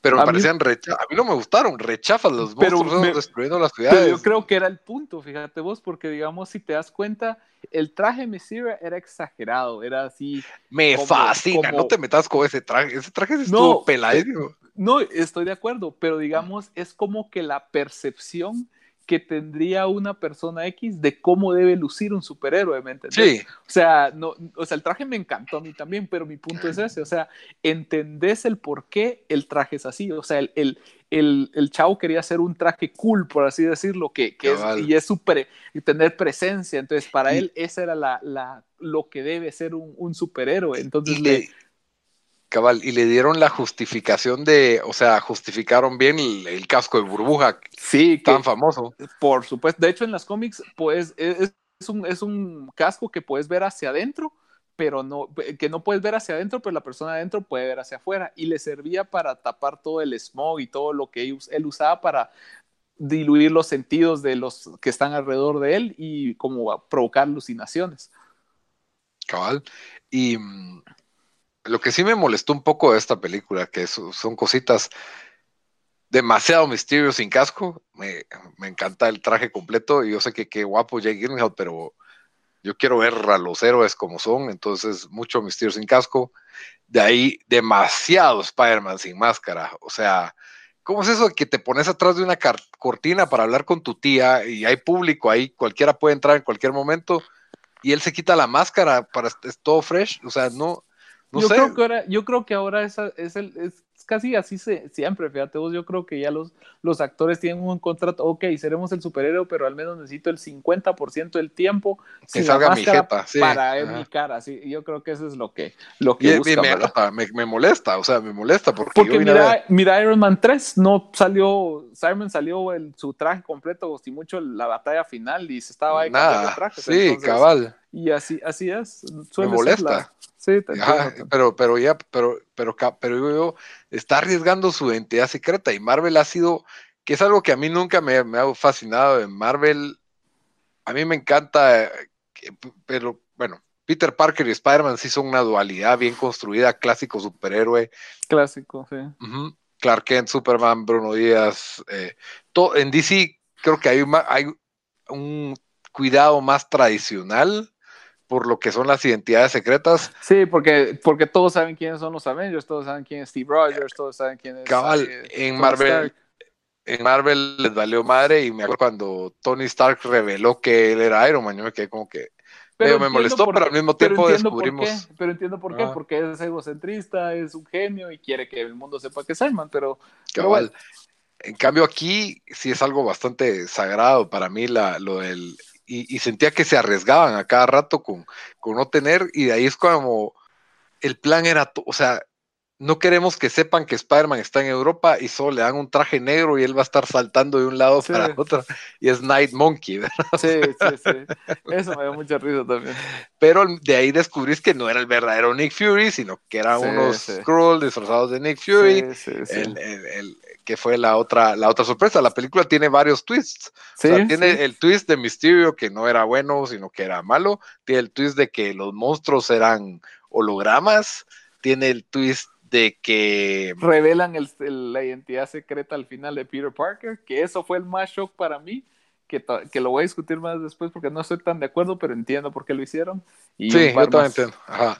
Pero me A mí- parecían, recha- a mí no me gustaron, rechafas los Pero monstruos me- destruyendo las Pero ciudades. yo creo que era el punto, fíjate vos, porque digamos, si te das cuenta, el traje Mysterio era exagerado, era así. me como- fascina, como- no te metas con ese traje, ese traje estuvo No, peladísimo. No, estoy de acuerdo, pero digamos, es como que la percepción que tendría una persona X de cómo debe lucir un superhéroe, ¿me entendés? Sí, O sea, no, o sea, el traje me encantó a mí también, pero mi punto es ese, o sea, entendés el por qué el traje es así, o sea, el, el, el, el chavo quería hacer un traje cool, por así decirlo, que, que es, y es super, y tener presencia, entonces para Y- él esa era la, la, lo que debe ser un, un superhéroe, entonces le- cabal, y le dieron la justificación de, o sea, justificaron bien el, el casco de burbuja sí, que, tan famoso. Por supuesto. De hecho, en las cómics, pues, es, es un, es un casco que puedes ver hacia adentro, pero no, que no puedes ver hacia adentro, pero la persona adentro puede ver hacia afuera. Y le servía para tapar todo el smog y todo lo que él, él usaba para diluir los sentidos de los que están alrededor de él y como provocar alucinaciones. Cabal. Y mm, lo que sí me molestó un poco de esta película, que son cositas demasiado misterio sin casco. Me, me encanta el traje completo y yo sé que qué guapo Jake Gyllenhaal, pero yo quiero ver a los héroes como son, entonces mucho misterio sin casco. De ahí demasiado Spider-Man sin máscara. O sea, ¿cómo es eso de que te pones atrás de una cortina para hablar con tu tía y hay público ahí, cualquiera puede entrar en cualquier momento? y él se quita la máscara para es todo fresh, o sea, no, no yo, sé. creo que ahora, yo creo que ahora esa- es, el, es casi así se, siempre, fíjate vos, yo creo que ya los, los actores tienen un contrato, ok, seremos el superhéroe, pero al menos necesito el 50% del tiempo Que salga mi jeta, sí, para ajá. mi cara, sí, yo creo que eso es lo que, lo Y- que y me, me, me molesta, o sea, me molesta porque, mira, mira Iron Man 3, no salió, Simon salió en su traje completo, sin mucho la batalla final y se estaba ahí nada, trajes, sí, entonces, cabal, Y así, así es, suele ser molesta. la- sí, te pero, pero ya, pero, pero, pero yo, está arriesgando su identidad secreta y Marvel ha sido, que es algo que a mí nunca me, me ha fascinado en Marvel, a mí me encanta, eh, pero bueno, Peter Parker y Spider-Man sí son una dualidad bien construida, clásico superhéroe, Clásico, sí. Clark Kent, Superman, Bruno Díaz. eh, en DC creo que hay, hay un cuidado más tradicional por lo que son las identidades secretas. Sí, porque, porque todos saben quiénes son los Avengers, todos saben quién es Steve Rogers, todos saben quién es. Cabal, eh, en Marvel, Stark. en Marvel les valió madre y me acuerdo cuando Tony Stark reveló que él era Iron Man, yo me quedé como que medio me molestó, por pero al mismo pero tiempo descubrimos. qué, pero entiendo por qué, Ah. porque es egocentrista, es un genio y quiere que el mundo sepa que es Iron Man, pero, pero Cabal. bueno, En cambio aquí sí es algo bastante sagrado para mí la, lo del... Y, sentía que se arriesgaban a cada rato con, con no tener y de ahí es como el plan era, o sea, no queremos que sepan que Spider-Man está en Europa y solo le dan un traje negro y él va a estar saltando de un lado Sí. para otro y es Night Monkey, ¿verdad? sí, sí, sí. Eso me dio mucha risa también. pero de ahí descubrís que no era el verdadero Nick Fury, sino que eran Sí, unos sí. Skrull disfrazados de Nick Fury. Sí, sí, sí. El, el- el- que fue la otra, la otra sorpresa. La película tiene varios twists. Sí, o sea, tiene sí. el twist de Mysterio que no era bueno, sino que era malo. Tiene el twist de que los monstruos eran hologramas. Tiene el twist de que revelan el- el- la identidad secreta al final de Peter Parker, que eso fue el más shock para mí, que, que lo voy a discutir más después porque no estoy tan de acuerdo, pero entiendo por qué lo hicieron. Y sí, yo también más. entiendo. Ajá.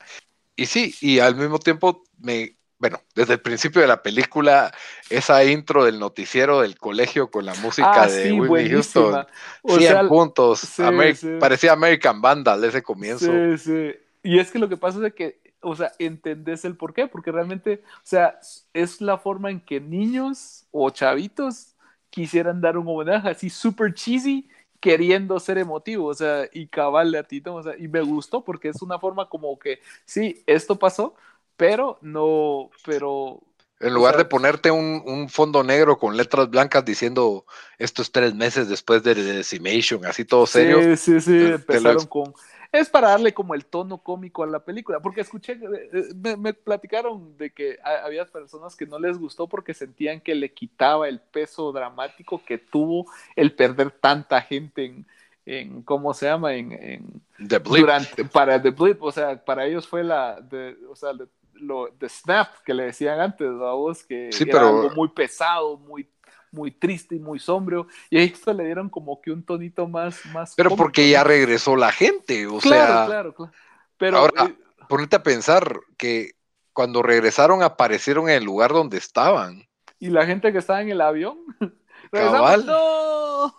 Y sí, y al mismo tiempo me bueno, desde el principio de la película, esa intro del noticiero del colegio con la música Ah, de sí, Whitney buenísima. Houston, O 100 sea, puntos, sí, Ameri- sí. parecía American Vandal ese comienzo. Sí, sí. Y es que lo que pasa es que, o sea, entendés el por qué, porque realmente, o sea, es la forma en que niños o chavitos quisieran dar un homenaje así super cheesy, queriendo ser emotivo, o sea, y caballe a ti, ¿no? O sea, y me gustó porque es una forma como que, sí, esto pasó, pero no, pero En lugar sea, de ponerte un, un fondo negro con letras blancas diciendo esto es tres meses después de The Decimation, así todo serio. Sí, sí, sí, lo empezaron ex- con... Es para darle como el tono cómico a la película, porque escuché, eh, eh, me, me platicaron de que ha- había personas que no les gustó porque sentían que le quitaba el peso dramático que tuvo el perder tanta gente en, en ¿cómo se llama? En, en- The Blip. durante, para The Blip, o sea, para ellos fue la, de, o sea, de- lo, de Snap que le decían antes, a vos, que Sí, era pero- algo muy pesado, muy muy triste y muy sombrio, y a esto le dieron como que un tonito más, más Pero cómico, porque ya regresó la gente, o claro, sea, claro, claro. Pero ahora- eh, ponete a pensar que cuando regresaron aparecieron en el lugar donde estaban. y la gente que estaba en el avión, Cabal. ¡no!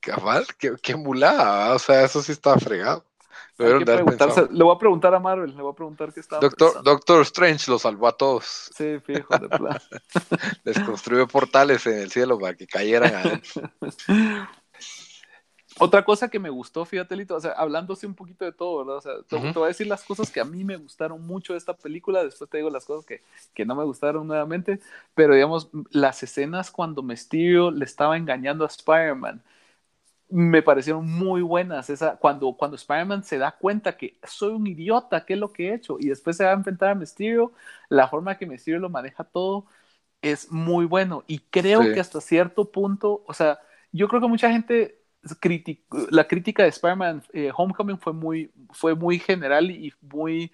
Cabal, qué, qué mulada, o sea, eso sí está fregado. Le voy a preguntar a Marvel, le voy a preguntar qué estaba Doctor, pensando. Doctor Strange lo salvó a todos. Sí, fijo, de plan. Les construyó portales en el cielo para que cayeran adentro. Otra cosa que me gustó, fíjate, Lito, o sea, hablándose un poquito de todo, ¿verdad? O sea, te voy a decir las cosas que a mí me gustaron mucho de esta película, después te digo las cosas que, que no me gustaron nuevamente, pero digamos, las escenas cuando Mysterio le estaba engañando a Spider-Man, me parecieron muy buenas. Esa, cuando, cuando Spider-Man se da cuenta que soy un idiota, ¿qué es lo que he hecho? Y después se va a enfrentar a Mysterio, la forma que Mysterio lo maneja todo es muy bueno. Y creo Sí. que hasta cierto punto, o sea, yo creo que mucha gente criticó, la crítica de Spider-Man eh, Homecoming fue muy, fue muy general y muy,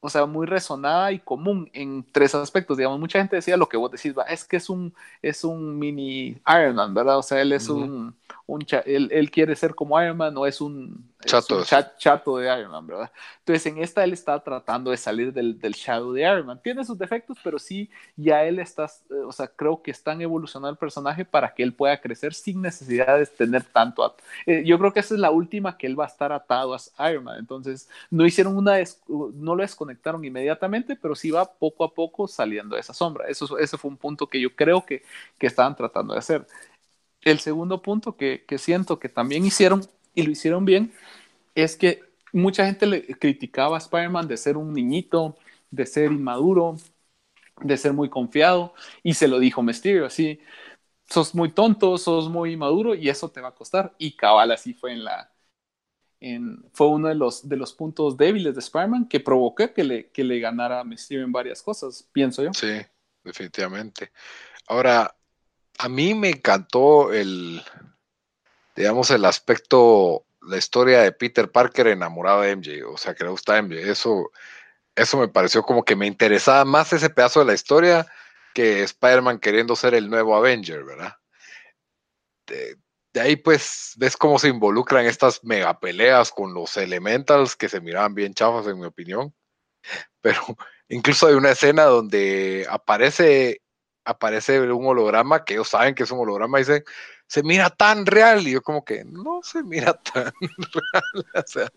o sea, muy resonada y común en tres aspectos. Digamos, mucha gente decía lo que vos decís, va, es que es un, es un mini Iron Man, ¿verdad? O sea, él es un, un cha- él, él quiere ser como Iron Man o es un, es Chato, un sí. cha- chato de Iron Man, ¿verdad? Entonces, en esta él está tratando de salir del, del shadow de Iron Man. Tiene sus defectos, pero sí, ya él está, eh, o sea, creo que están evolucionando el personaje para que él pueda crecer sin necesidad de tener tanto. at- eh, yo creo que esa es la última que él va a estar atado a Iron Man. Entonces, no hicieron una, no lo desconectaron inmediatamente, pero sí va poco a poco saliendo de esa sombra. Eso, ese fue un punto que yo creo que, que estaban tratando de hacer. El segundo punto que, siento que también hicieron, y lo hicieron bien, es que mucha gente le criticaba a Spider-Man de ser un niñito, de ser inmaduro, de ser muy confiado, y se lo dijo Mysterio, así, sos muy tonto, sos muy inmaduro, y eso te va a costar. Y cabal así fue en la... En, fue uno de los, de los puntos débiles de Spider-Man que provocó que le, que le ganara a Mysterio en varias cosas, pienso yo. Sí, definitivamente. Ahora, a mí me encantó el, digamos, el aspecto, la historia de Peter Parker enamorado de MJ, o sea, que le gusta MJ. Eso, eso me pareció como que me interesaba más ese pedazo de la historia que Spider-Man queriendo ser el nuevo Avenger, ¿verdad? De, de ahí pues ves cómo se involucran estas mega peleas con los Elementals que se miraban bien chafas en mi opinión. Pero incluso hay una escena donde aparece aparece un holograma que ellos saben que es un holograma y dicen, se mira tan real. Y yo como que no se mira tan real. O sea,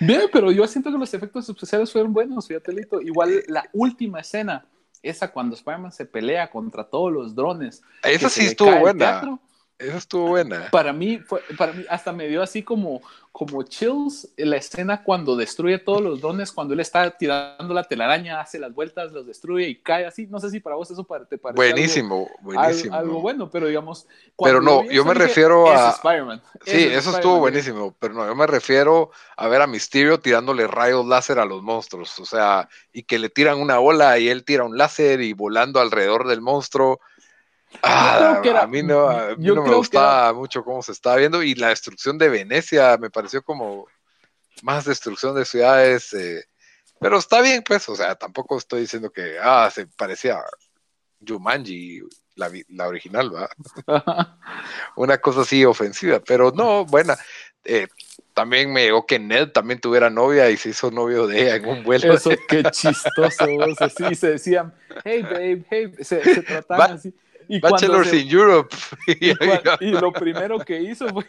Bien, pero yo siento que los efectos especiales fueron buenos, fíjate, Lito. Igual la última escena, esa cuando Spider-Man se pelea contra todos los drones. esa sí estuvo buena. teatro, Esa estuvo buena. Para mí, fue, para mí, hasta me dio así como, como chills la escena cuando destruye todos los drones, cuando él está tirando la telaraña, hace las vueltas, los destruye y cae así. No sé si para vos eso te parece Buenísimo, algo, buenísimo. algo bueno, pero digamos. Pero no, vi yo me dije, refiero "Ese a- es Spider-Man. Sí, es eso Spider-Man", estuvo buenísimo, pero no, yo me refiero a ver a Mysterio tirándole rayos láser a los monstruos, o sea, y que le tiran una bola y él tira un láser y volando alrededor del monstruo. Ah, era- a mí no, a mí yo no me gustaba mucho cómo se estaba viendo y la destrucción de Venecia me pareció como más destrucción de ciudades, eh, pero está bien, pues, o sea, tampoco estoy diciendo que, ah, se parecía a Jumanji, la, la original, ¿va? una cosa así ofensiva, pero no, buena. Eh, también me llegó que Ned también tuviera novia y se hizo novio de ella en un vuelo. Eso, qué chistoso. así se decían, hey, babe, hey, se, se trataban Ba- así. Y, Bachelors se- in Europe. Y, y lo primero que hizo fue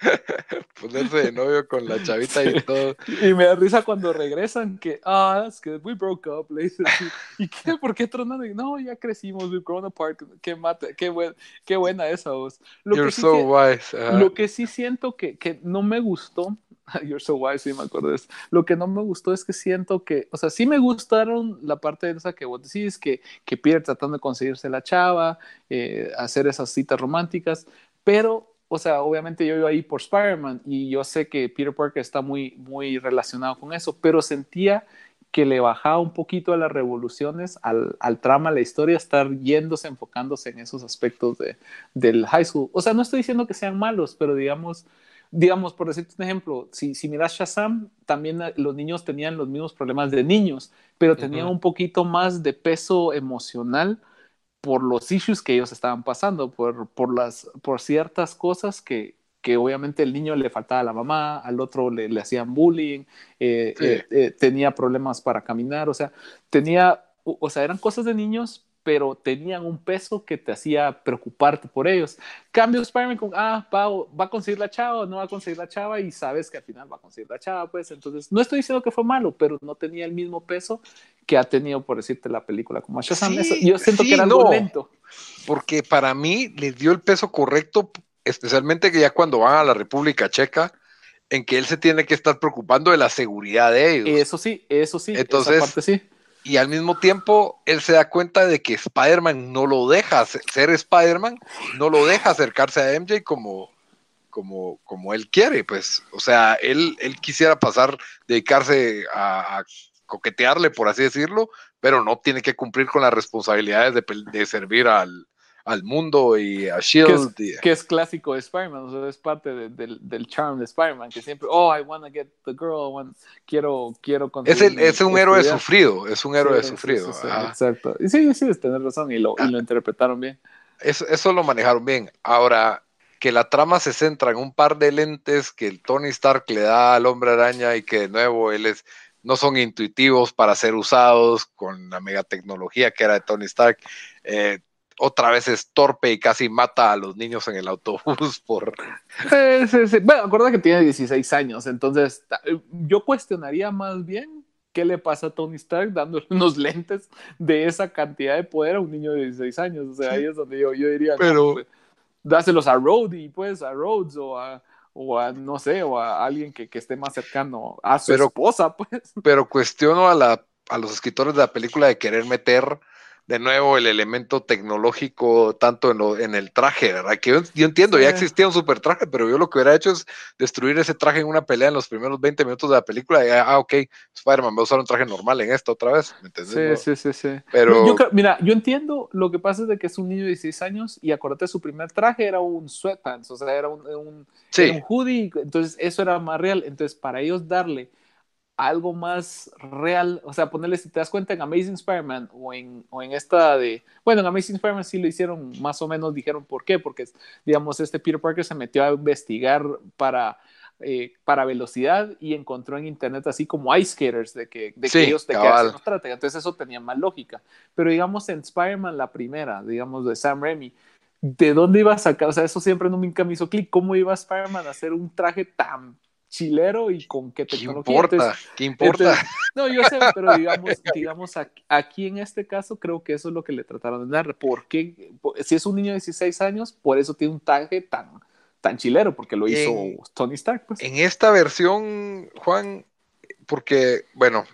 ponerse de novio con la chavita y todo. Y me da risa cuando regresan que, ah, that's good, we broke up, le así. ¿Y qué? ¿Por qué tronando? Y, No, ya crecimos, we've grown apart. Qué, mate, qué, buen- qué buena esa voz. Lo You're que sí so que- wise. ajá. Lo que sí siento que, que no me gustó, You're so wise, sí me acuerdo de eso. Lo que no me gustó es que siento que, o sea, sí me gustaron la parte de esa que vos decís, que, que Peter tratando de conseguirse la chava, eh, hacer esas citas románticas, pero, o sea, obviamente yo iba ahí por Spider-Man y yo sé que Peter Parker está muy, muy relacionado con eso, pero sentía que le bajaba un poquito a las revoluciones, al, al trama, a la historia, estar yéndose, enfocándose en esos aspectos de, del high school. O sea, no estoy diciendo que sean malos, pero digamos, digamos, por decirte un ejemplo, si, si miras Shazam, también los niños tenían los mismos problemas de niños, pero tenían un poquito más de peso emocional por los issues que ellos estaban pasando, por, por, las, por ciertas cosas que, que obviamente el niño le faltaba a la mamá, al otro le, le hacían bullying, eh, Sí. eh, eh, tenía problemas para caminar, o sea, tenía, o, o sea, eran cosas de niños, pero tenían un peso que te hacía preocuparte por ellos. Cambio Spider-Man con, ah, va, va a conseguir la chava o no va a conseguir la chava y sabes que al final va a conseguir la chava, pues entonces no estoy diciendo que fue malo, pero no tenía el mismo peso que ha tenido, por decirte, la película como Shazam. Sí, Eso- yo siento sí, que era algo no. lento. Porque para mí les dio el peso correcto, especialmente que ya cuando van a la República Checa, en que él se tiene que estar preocupando de la seguridad de ellos. Eso sí, eso sí, Entonces, esa parte sí. Y al mismo tiempo, él se da cuenta de que Spider-Man no lo deja se- ser Spider-Man, no lo deja acercarse a MJ como, como, como él quiere. Pues, o sea, él, él quisiera pasar, dedicarse a, a coquetearle, por así decirlo, pero no tiene que cumplir con las responsabilidades de, de servir al, al mundo y a Que es, Shield. que es clásico de Spider-Man, o sea, es parte de- del, del charm de Spider-Man, que siempre, oh, I want to get the girl, I want- quiero, quiero es, el, es un héroe sufrido, es un héroe Sí, sufrido. sí, sí, ajá. exacto. Y sí, sí, tener razón, y lo, y lo interpretaron bien. Eso, eso lo manejaron bien. Ahora, que la trama se centra en un par de lentes que el Tony Stark le da al hombre araña y que de nuevo él es, no son intuitivos para ser usados con la megatecnología que era de Tony Stark. Eh, otra vez es torpe y casi mata a los niños en el autobús por... Eh, sí, sí. Bueno, acuerda que tiene 16 años, entonces eh, yo cuestionaría más bien qué le pasa a Tony Stark dándole unos lentes de esa cantidad de poder a un niño de 16 años. O sea, ahí es donde yo, yo diría, Pero- pues, dáselos a Rhodey, pues, a Rhodes o a, o a, no sé, o a alguien que, que esté más cercano a su Pero- esposa, pues. Pero cuestiono a, la, a los escritores de la película de querer meter de nuevo el elemento tecnológico tanto en, lo- en el traje, ¿verdad? Que yo, yo entiendo, Sí. ya existía un super traje, pero yo lo que hubiera hecho es destruir ese traje en una pelea en los primeros 20 minutos de la película. Y, ah, ok, Spider-Man va a usar un traje normal en esta otra vez, ¿me entendés? Sí, no? sí, sí, sí. Pero Yo mira, yo entiendo lo que pasa es de que es un niño de 16 años y acuérdate, su primer traje era un sweatpants, o sea, era un, un, sí, era un hoodie, entonces eso era más real. Entonces, para ellos darle algo más real, o sea, ponerle, si te das cuenta, en Amazing Spider-Man o en, o en esta de, bueno, en Amazing Spider-Man sí lo hicieron, más o menos dijeron por qué, porque, digamos, este Peter Parker se metió a investigar para... eh, para velocidad y encontró en internet así como ice skaters de que, de Sí, que ellos de que cabal. hacen los traten. entonces eso tenía más lógica pero digamos en Spider-Man la primera digamos de Sam Raimi ¿de dónde iba a sacar? O sea, eso siempre nunca me hizo clic. ¿Cómo iba Spider-Man a hacer un traje tan chilero y con qué ¿qué tecnología? importa? Entonces, ¿Qué importa? entonces- no, yo sé, pero digamos, digamos aquí, aquí en este caso creo que eso es lo que le trataron de dar. ¿Por qué? Por- Si es un niño de 16 años, por eso tiene un traje tan, tan chilero, porque lo hizo En- Tony Stark. Pues. En esta versión, Juan, porque, bueno,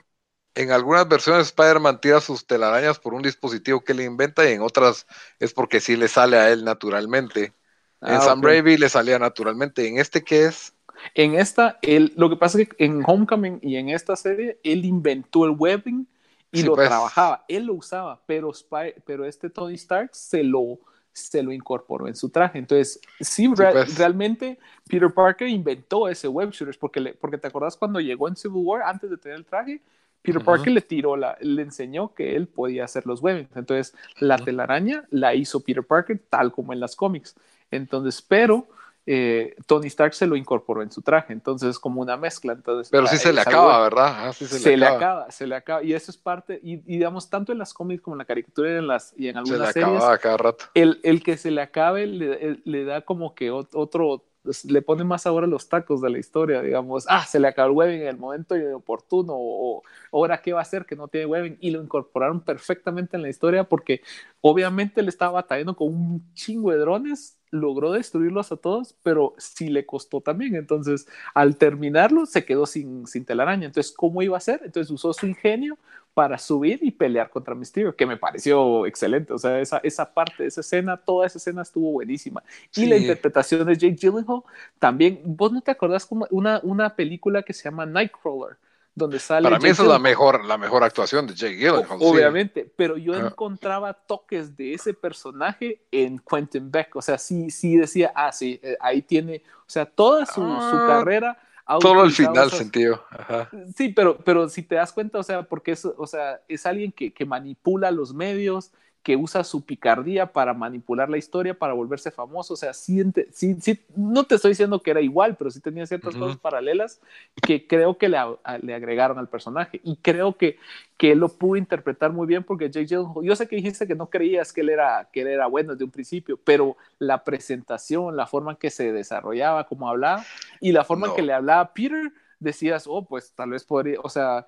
en algunas versiones Spider-Man tira sus telarañas por un dispositivo que le inventa y en otras es porque sí le sale a él naturalmente. en Ah, Sam. Raimi le salía naturalmente. ¿En este qué es? En esta, él, lo que pasa es que en Homecoming y en esta serie, él inventó el webbing y Sí, lo pues. trabajaba, él lo usaba, pero, Spy- pero este Tony Stark se lo, se lo incorporó en su traje. Entonces, sí, pues. realmente Peter Parker inventó ese web shooters, porque, le- porque te acordás cuando llegó en Civil War, antes de tener el traje, Peter. Parker le tiró la, le enseñó que él podía hacer los webbings. Entonces, la Ujú. telaraña la hizo Peter Parker tal como en las cómics. Entonces, pero eh, Tony Stark se lo incorporó en su traje, entonces es como una mezcla. Entonces, Pero sí ah, se le algo- acaba, ¿verdad? Ah, sí se, se, le, acaba. acaba, se le acaba. Y eso es parte, y, y digamos, tanto en las cómics como en la caricatura y en, las, y en Se le algunas series, acaba cada rato. el, el que se le acabe le, le da como que ot- otro, pues, le pone más sabor a los tacos de la historia, digamos, ah, se le acabó el webbing en el momento oportuno, o, o ahora qué va a hacer que no tiene webbing, y lo incorporaron perfectamente en la historia porque obviamente le estaba batallando con un chingo de drones, logró destruirlos a todos, pero sí le costó también, entonces al terminarlo se quedó sin, sin telaraña, entonces ¿cómo iba a hacer? Entonces usó su ingenio para subir y pelear contra Mysterio, que me pareció excelente. O sea, esa, esa parte, esa escena, toda esa escena estuvo buenísima. Y Sí. la interpretación de Jake Gyllenhaal también. ¿Vos no te acordás como una, una película que se llama Nightcrawler? Donde sale. Para mí Jake esa es la mejor, la mejor actuación de Jake Gyllenhaal. Obviamente, pero yo encontraba toques de ese personaje en Quentin Beck. O sea, sí, sí decía, ah, sí, eh, ahí tiene, o sea, toda su, su Ah, carrera. al utilizado final esas- sentido. Ajá. Sí, pero, pero si te das cuenta, o sea, porque es, o sea, es alguien que, que manipula los medios, que usa su picardía para manipular la historia, para volverse famoso. O sea, sí, sí, sí, no te estoy diciendo que era igual, pero sí tenía ciertas Ujú. cosas paralelas que creo que le, a- le agregaron al personaje. Y creo que, que él lo pudo interpretar muy bien porque Jake Gyllenhaal, yo sé que dijiste que no creías que él era, que él era bueno desde un principio, pero la presentación, la forma en que se desarrollaba, cómo hablaba, y la forma en No. que le hablaba a Peter, decías, oh, pues tal vez podría, o sea,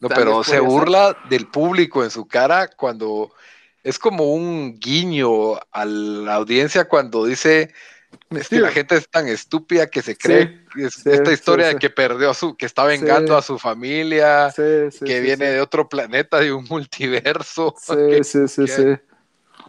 No, pero se podría ser. burla del público en su cara cuando es como un guiño a la audiencia cuando dice es que la gente es tan estúpida que se cree es- sí, esta historia de que perdió a su, que está vengando a su familia, que viene de otro planeta, de un multiverso, Sí, que- sí, sí, que- sí.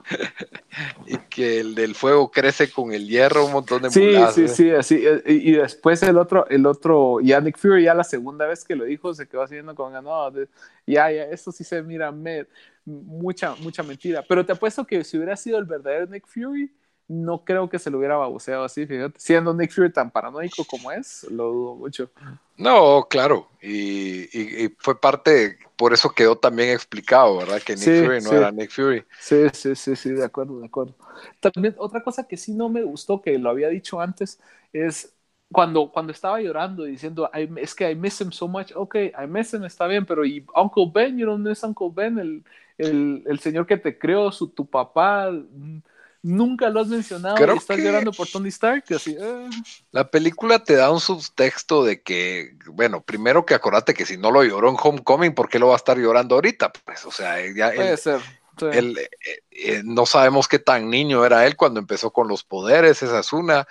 y que el del fuego crece con el hierro, un montón de Sí, muladas, sí, ¿eh? sí, así. eh, Y, y después el otro, el otro, ya Nick Fury, ya la segunda vez que lo dijo, se quedó haciendo con, no, de- ya, ya, esto sí se mira, me- mucha, mucha mentira. Pero te apuesto que si hubiera sido el verdadero Nick Fury, no creo que se lo hubiera baboseado así, fíjate. Siendo Nick Fury tan paranoico como es, lo dudo mucho. No, claro, y, y- y fue parte, por eso quedó también explicado, ¿verdad? Que Nick Sí, Fury no sí. era Nick Fury. Sí, sí, sí, sí, de acuerdo, de acuerdo. También otra cosa que sí no me gustó, que lo había dicho antes, es cuando, cuando estaba llorando diciendo, "I- es que I miss him so much, ok, I miss him, está bien, pero y Uncle Ben, you don't miss Uncle Ben, el, el, el señor que te creó, su, tu papá, mm, nunca lo has mencionado Creo y estás que- llorando por Tony Stark, así, eh, La película te da un subtexto de que, bueno, primero que acordate que si no lo lloró en Homecoming, ¿por qué lo va a estar llorando ahorita? Pues, o sea, ya puede él, ser. sí. él, eh, eh, no sabemos qué tan niño era él cuando empezó con los poderes, esa es una.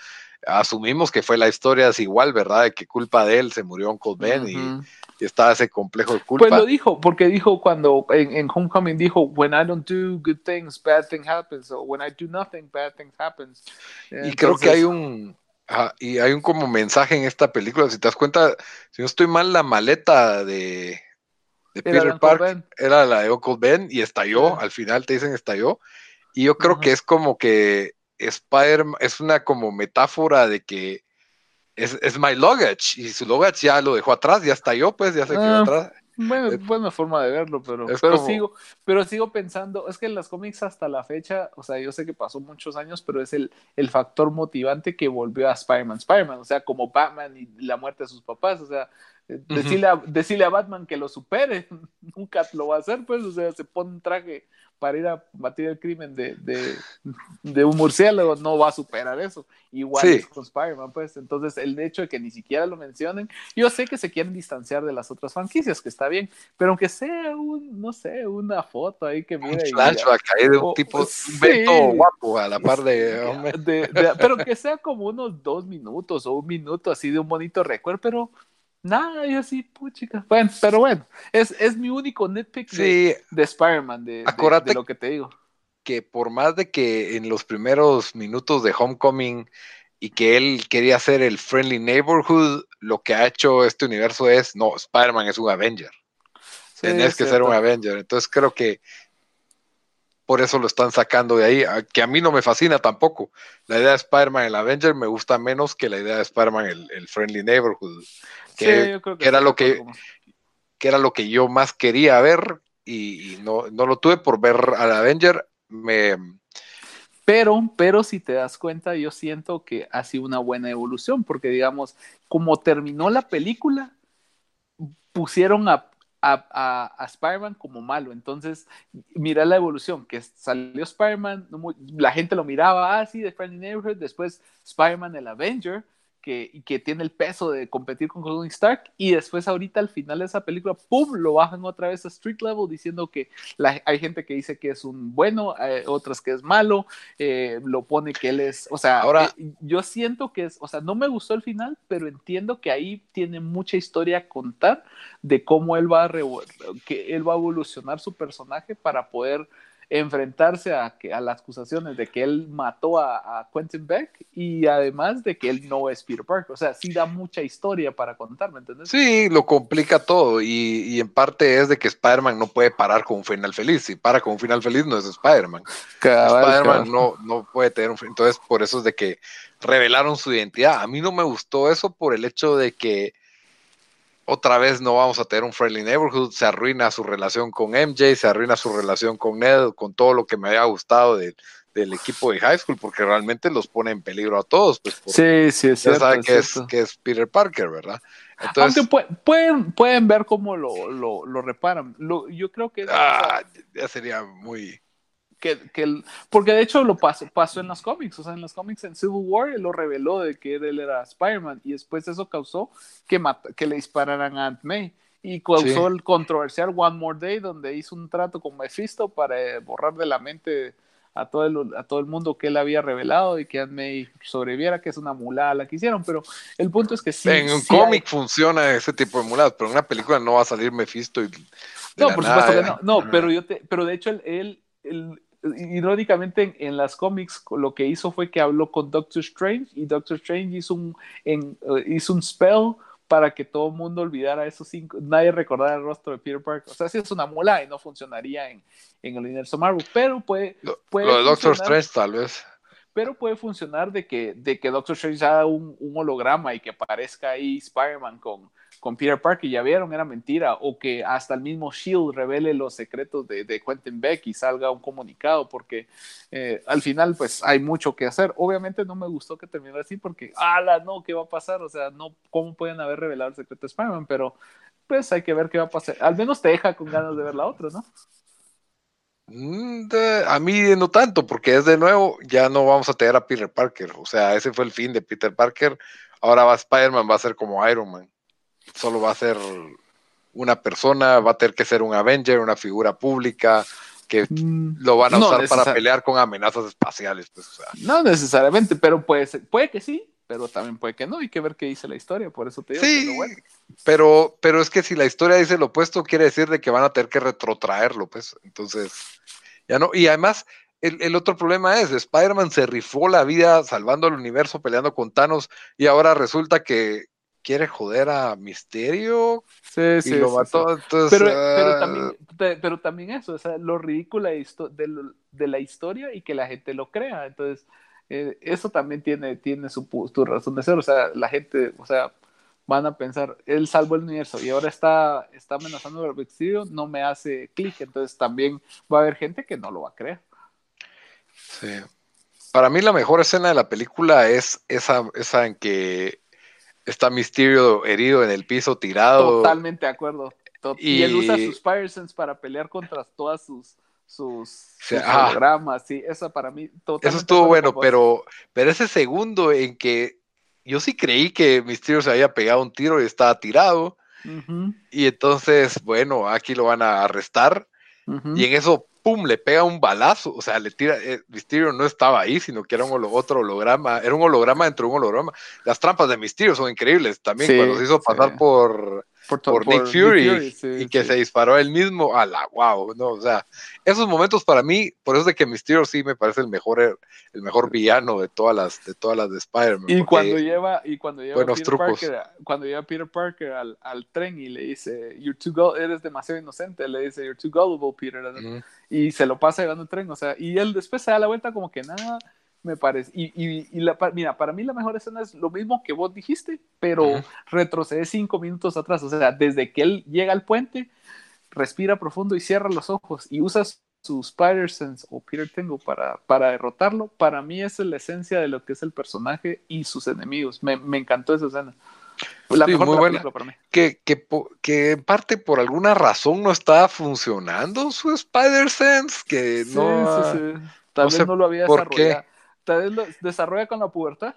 Asumimos que fue la historia es igual, ¿verdad? De que culpa de él se murió Uncle Ben y estaba ese complejo de culpa. Pues lo dijo, porque dijo cuando en, en Homecoming dijo, when I don't do good things, bad thing happens, o when I do nothing, bad things happens. Y creo que Entonces, hay un y hay un como mensaje en esta película, si te das cuenta, si no estoy mal, la maleta de, Peter Park era la de Uncle Ben y estalló, al final te dicen estalló. Y yo creo que es como que Spider es una como metáfora de que es, es my luggage y su luggage ya lo dejó atrás, ya estalló, pues ya se quedó Ah. atrás. Bueno, Es- buena forma de verlo, pero, pero como- sigo, pero sigo pensando, es que en las cómics hasta la fecha, o sea, yo sé que pasó muchos años, pero es el, el factor motivante que volvió a Spider-Man, Spider-Man, o sea, como Batman y la muerte de sus papás, o sea. Decirle, a, decirle a Batman que lo supere, nunca lo va a hacer, pues, o sea, se pone un traje para ir a batir el crimen de, de, de un murciélago, no va a superar eso. Igual Sí. es con Spider-Man, pues. Entonces, el hecho de que ni siquiera lo mencionen, yo sé que se quieren distanciar de las otras franquicias, que está bien, pero aunque sea un, no sé, una foto ahí que Un mira y flashback ahí de un Oh, tipo, un sí. Beto guapo a la par de- de- pero que sea como unos dos minutos o un minuto así de un bonito recuerdo, pero nada, yo así, puchica. Bueno, pero bueno, es, es mi único nitpick de, Sí, de Spider-Man, de, de- de lo que te digo. que por más de que en los primeros minutos de Homecoming y que él quería ser el friendly neighborhood, lo que ha hecho este universo es, no, Spider-Man es un Avenger. Sí, Tenés que ser un. Avenger. Entonces creo que por eso lo están sacando de ahí, que a mí no me fascina tampoco. La idea de Spider-Man el Avenger me gusta menos que la idea de Spider-Man el, el friendly neighborhood, que, Sí, yo creo que era lo que- que era lo que yo más quería ver y, y no, no lo tuve por ver al Avenger. Me, Pero, pero si te das cuenta, yo siento que ha sido una buena evolución, porque digamos, como terminó la película, pusieron a, a, a, a Spider-Man como malo. Entonces, mira la evolución, que salió Spider-Man, no la gente lo miraba así de Friendly Neighborhood, después Spider-Man el Avenger, que, que tiene el peso de competir con Tony Stark, y después ahorita al final de esa película, ¡pum!, lo bajan otra vez a Street Level diciendo que la- hay gente que dice que es un bueno, eh, otras que es malo, eh, lo pone que él es, o sea, Ahora- eh, yo siento que es, o sea, no me gustó el final, pero entiendo que ahí tiene mucha historia a contar de cómo él va a, que él va a evolucionar su personaje para poder enfrentarse a, que, a las acusaciones de que él mató a, a Quentin Beck y además de que él no es Peter Parker. O sea, sí da mucha historia para contar, ¿me entiendes? Sí, lo complica todo y, y en parte es de que Spider-Man no puede parar con un final feliz. Si para con un final feliz no es Spider-Man. Spider-Man no, no puede tener un fin. Entonces, por eso es de que revelaron su identidad. A mí no me gustó eso por el hecho de que otra vez no vamos a tener un Friendly Neighborhood. Se arruina su relación con MJ, se arruina su relación con Ned, con todo lo que me había gustado de- del equipo de high school, porque realmente los pone en peligro a todos. Pues, Sí, sí, es ya cierto. saben es que es, que es Peter Parker, ¿verdad? Entonces, Aunque pu- pueden, pueden ver cómo lo, lo, lo reparan. Lo- yo creo que, o sea, ah, ya sería muy. Que, que el- porque de hecho lo pasó, pasó en los cómics, o sea, en los cómics en Civil War él lo reveló de que él era Spider-Man y después eso causó que, mata- que le dispararan a Aunt May y causó Sí. el controversial One More Day donde hizo un trato con Mephisto para eh, borrar de la mente a todo, el, a todo el mundo que él había revelado y que Aunt May sobreviviera, que es una mulada la que hicieron, pero el punto es que sí. en un sí hay- cómic funciona ese tipo de muladas, pero en una película no va a salir Mephisto y. No, por nada, supuesto que no. No, pero yo te, pero de hecho él, él- él- irónicamente en, en las cómics lo que hizo fue que habló con Doctor Strange y Doctor Strange hizo un en- eh, hizo un spell para que todo el mundo olvidara esos cinco, nadie recordara el rostro de Peter Parker. O sea, sí es una mula y no funcionaría en, en el universo Marvel, pero puede, puede lo de Doctor funcionar- Strange, tal vez. pero puede funcionar de que, de que Doctor Strange haga un, un holograma y que aparezca ahí Spider-Man con, con Peter Parker, ya vieron, era mentira, o que hasta el mismo Shield revele los secretos de, de Quentin Beck y salga un comunicado, porque eh, al final pues hay mucho que hacer. Obviamente no me gustó que terminara así porque, ala, no, ¿qué va a pasar? O sea, no, ¿cómo pueden haber revelado el secreto de Spider-Man? Pero pues hay que ver qué va a pasar. Al menos te deja con ganas de ver la otra, ¿no? Mm, a mí no tanto, porque es de nuevo, ya no vamos a tener a Peter Parker. O sea, ese fue el fin de Peter Parker. Ahora va Spider-Man, va a ser como Iron Man. Solo va a ser una persona, va a tener que ser un Avenger, una figura pública, que lo van a No usar para pelear con amenazas espaciales. Pues, o sea, No necesariamente, pero puede, ser- puede que sí, pero también puede que no. Hay que ver qué dice la historia, por eso te digo que Sí, bueno. pero, pero es que si la historia dice lo opuesto, quiere decir de que van a tener que retrotraerlo, pues. Entonces, ya no. Y además, el, el otro problema es, Spider-Man se rifó la vida salvando el universo, peleando con Thanos, y ahora resulta que quiere joder a Misterio Sí, y sí, lo sí, mató. sí. Entonces, Pero, ah, pero, también, te- pero también eso, o sea, lo ridículo de, lo- la historia y que la gente lo crea. Entonces, eh, eso también tiene, tiene su, razón de ser. O sea, la gente, o sea, van a pensar, él salvó el universo y ahora está, está amenazando al Mysterio, no me hace clic. Entonces, también va a haber gente que no lo va a creer. Sí. Para mí la mejor escena de la película es esa, esa en que está Misterio herido en el piso, tirado. Totalmente de acuerdo. Tot- y... él usa sus Fire Sense para pelear contra todas sus sus, sus ajá. hologramas, sí, eso para mí totalmente Eso estuvo bueno, pero, pero ese segundo en que yo sí creí que Misterio se había pegado un tiro y estaba tirado, y entonces, bueno, aquí lo van a arrestar, y en eso, pum, le pega un balazo, o sea, le tira, eh, Mysterio no estaba ahí, sino que era un holo- otro holograma, era un holograma dentro de un holograma. Las trampas de Mysterio son increíbles también, Sí, cuando se hizo pasar sí. por, por, to- por Nick por Fury, sí, y que sí. se disparó él mismo, a la wow, no, o sea, esos momentos para mí, por eso es de que Mysterio sí me parece el mejor, el mejor villano de todas las, de todas las de Spider-Man. Y cuando lleva, y cuando lleva Peter trucos. Parker, cuando lleva Peter Parker al, al tren y le dice, You're too eres demasiado inocente, le dice, You're too gullible, Peter. Y se lo pasa llevando el tren, o sea, y él después se da la vuelta como que nada, me parece, y, y, y la, mira, para mí la mejor escena es lo mismo que vos dijiste, pero retrocede cinco minutos atrás, o sea, desde que él llega al puente, respira profundo y cierra los ojos y usa su Spider-Sense o Peter Tingle para, para derrotarlo, para mí esa es la esencia de lo que es el personaje y sus enemigos. Me, me encantó esa escena. La Sí, mejor muy de la buena. película para mí. Que, que, en parte por alguna razón no estaba funcionando su Spider-Sense, que Sí, no... sí, sí. Tal no vez no lo había por qué. Tal vez lo desarrolla con la pubertad.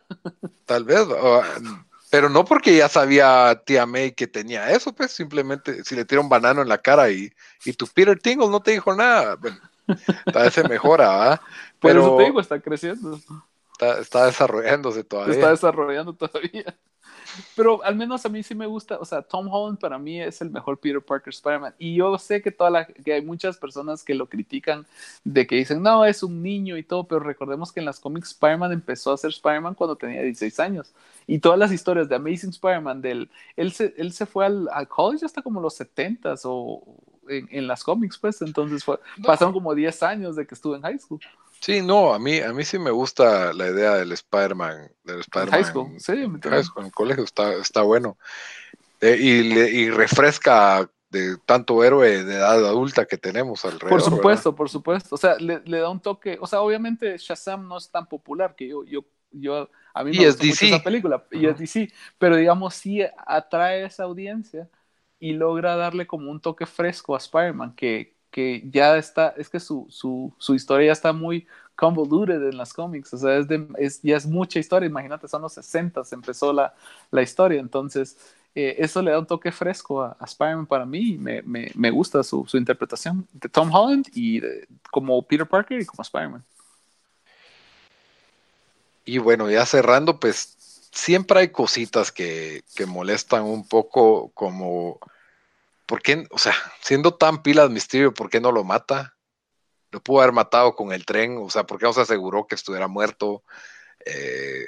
Tal vez, o, pero no porque ya sabía tía May que tenía eso, pues simplemente si le tira un banano en la cara y, y tu Peter Tingle no te dijo nada, bueno, tal vez se mejora. Por Pero eso te digo, está creciendo. está, está desarrollándose Se todavía. está desarrollando todavía. Pero al menos a mí sí me gusta, o sea, Tom Holland para mí es el mejor Peter Parker Spider-Man. Y yo sé que, toda la, que hay muchas personas que lo critican de que dicen, no, es un niño y todo, pero recordemos que en las cómics Spider-Man empezó a ser Spider-Man cuando tenía 16 años. Y todas las historias de Amazing Spider-Man, del, él, se, él se fue al, al college hasta como los 70s o en, en las cómics, pues, entonces fue, No. pasaron como 10 años de que estuvo en high school. Sí, no, a mí, a mí sí me gusta la idea del Spider-Man, del En Spider-Man. high school, sí, high school, en el colegio, está, está bueno. Eh, y, le- y refresca de tanto héroe de edad adulta que tenemos alrededor. Por ¿verdad? supuesto, por supuesto. O sea, le, le da un toque. O sea, obviamente Shazam no es tan popular que yo, yo, yo a mí Y me es mucho DC. esa película y es DC, pero digamos sí atrae a esa audiencia y logra darle como un toque fresco a Spider-Man que, que ya está, es que su, su, su historia ya está muy convoluted en las cómics, o sea, es de, es, ya es mucha historia, imagínate, son los 60 empezó la, la historia, entonces eh, eso le da un toque fresco a, a Spider-Man para mí me, me, gusta su, su interpretación de Tom Holland y como Peter Parker y como Spider-Man. Y bueno, ya cerrando, pues siempre hay cositas que, que molestan un poco, como, ¿por qué? O sea, siendo tan pilas Misterio, ¿por qué no lo mata? Lo pudo haber matado con el tren, o sea, ¿por qué no se aseguró que estuviera muerto? Eh,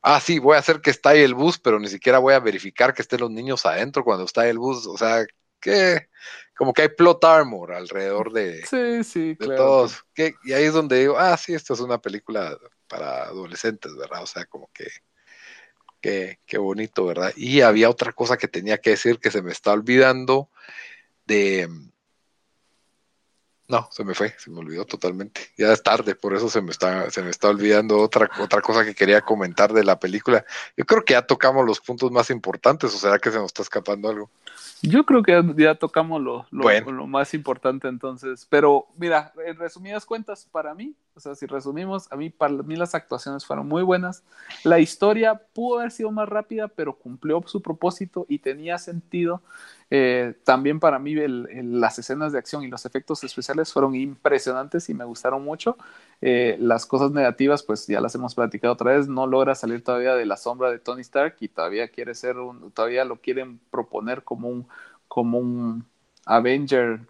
ah, sí, voy a hacer que estalle el bus, pero ni siquiera voy a verificar que estén los niños adentro cuando está el bus, o sea, que como que hay plot armor alrededor de, Sí, sí, de claro. todos. que- y ahí es donde digo, ah, sí, esto es una película para adolescentes, ¿verdad? O sea, como que, que, qué bonito, ¿verdad? Y había otra cosa que tenía que decir que se me está olvidando No, se me fue, se me olvidó totalmente. Ya es tarde, por eso se me está, se me está olvidando otra, otra cosa que quería comentar de la película. Yo creo que ya tocamos los puntos más importantes, o será que se nos está escapando algo. Yo creo que ya tocamos lo, lo, Bueno. lo más importante entonces, pero mira, en resumidas cuentas, para mí, o sea, si resumimos, a mí, para mí las actuaciones fueron muy buenas, la historia pudo haber sido más rápida, pero cumplió su propósito y tenía sentido. Eh, también para mí el- el- las escenas de acción y los efectos especiales fueron impresionantes y me gustaron mucho. Eh, las cosas negativas, pues ya las hemos platicado otra vez, no logra salir todavía de la sombra de Tony Stark y todavía quiere ser todavía lo quieren proponer como un, como un Avenger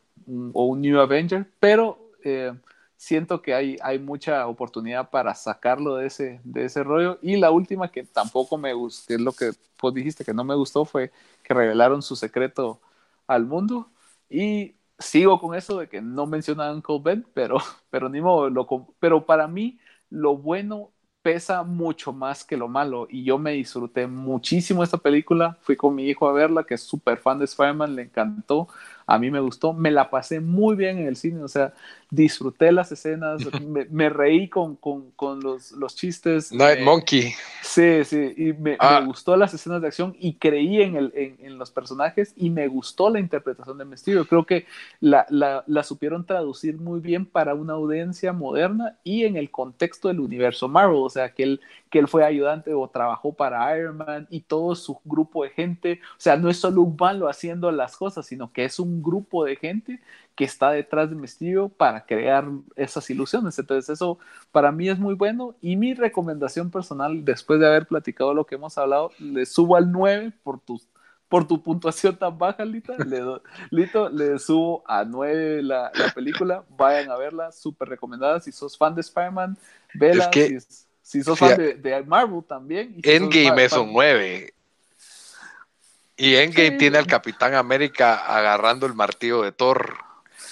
o un New Avenger, pero eh, siento que hay, hay mucha oportunidad para sacarlo de ese, de ese rollo. Y la última que tampoco me gustó, que es lo que vos dijiste que no me gustó, fue que revelaron su secreto al mundo. Y sigo con eso de que no mencionan Uncle Ben, pero, pero ni modo, pero para mí lo bueno pesa mucho más que lo malo y yo me disfruté muchísimo esta película, fui con mi hijo a verla que es súper fan de Spider-Man, le encantó, a mí me gustó, me la pasé muy bien en el cine, o sea, disfruté las escenas, me, me reí con, con, con los, los chistes. Night me- Monkey. Sí, sí, y me, Ah. me gustó las escenas de acción y creí en, el, en, en los personajes y me gustó la interpretación de Mysterio. Creo que la, la, la supieron traducir muy bien para una audiencia moderna y en el contexto del universo Marvel, o sea, que él, que él fue ayudante o trabajó para Iron Man y todo su grupo de gente, o sea, no es solo un malo haciendo las cosas, sino que es un grupo de gente que está detrás de Mysterio para crear esas ilusiones. Entonces eso para mí es muy bueno y mi recomendación personal, después de haber platicado lo que hemos hablado, le subo al 9 por tu, por tu puntuación tan baja, Lita. Le, do- Lito, le subo a 9 la, la película. Vayan a verla, súper recomendada. Si sos fan de Spider-Man, vela. Es que- si, si sos fan de, de Marvel también. si Endgame es fan- un 9. Y Endgame Sí. tiene al Capitán América agarrando el martillo de Thor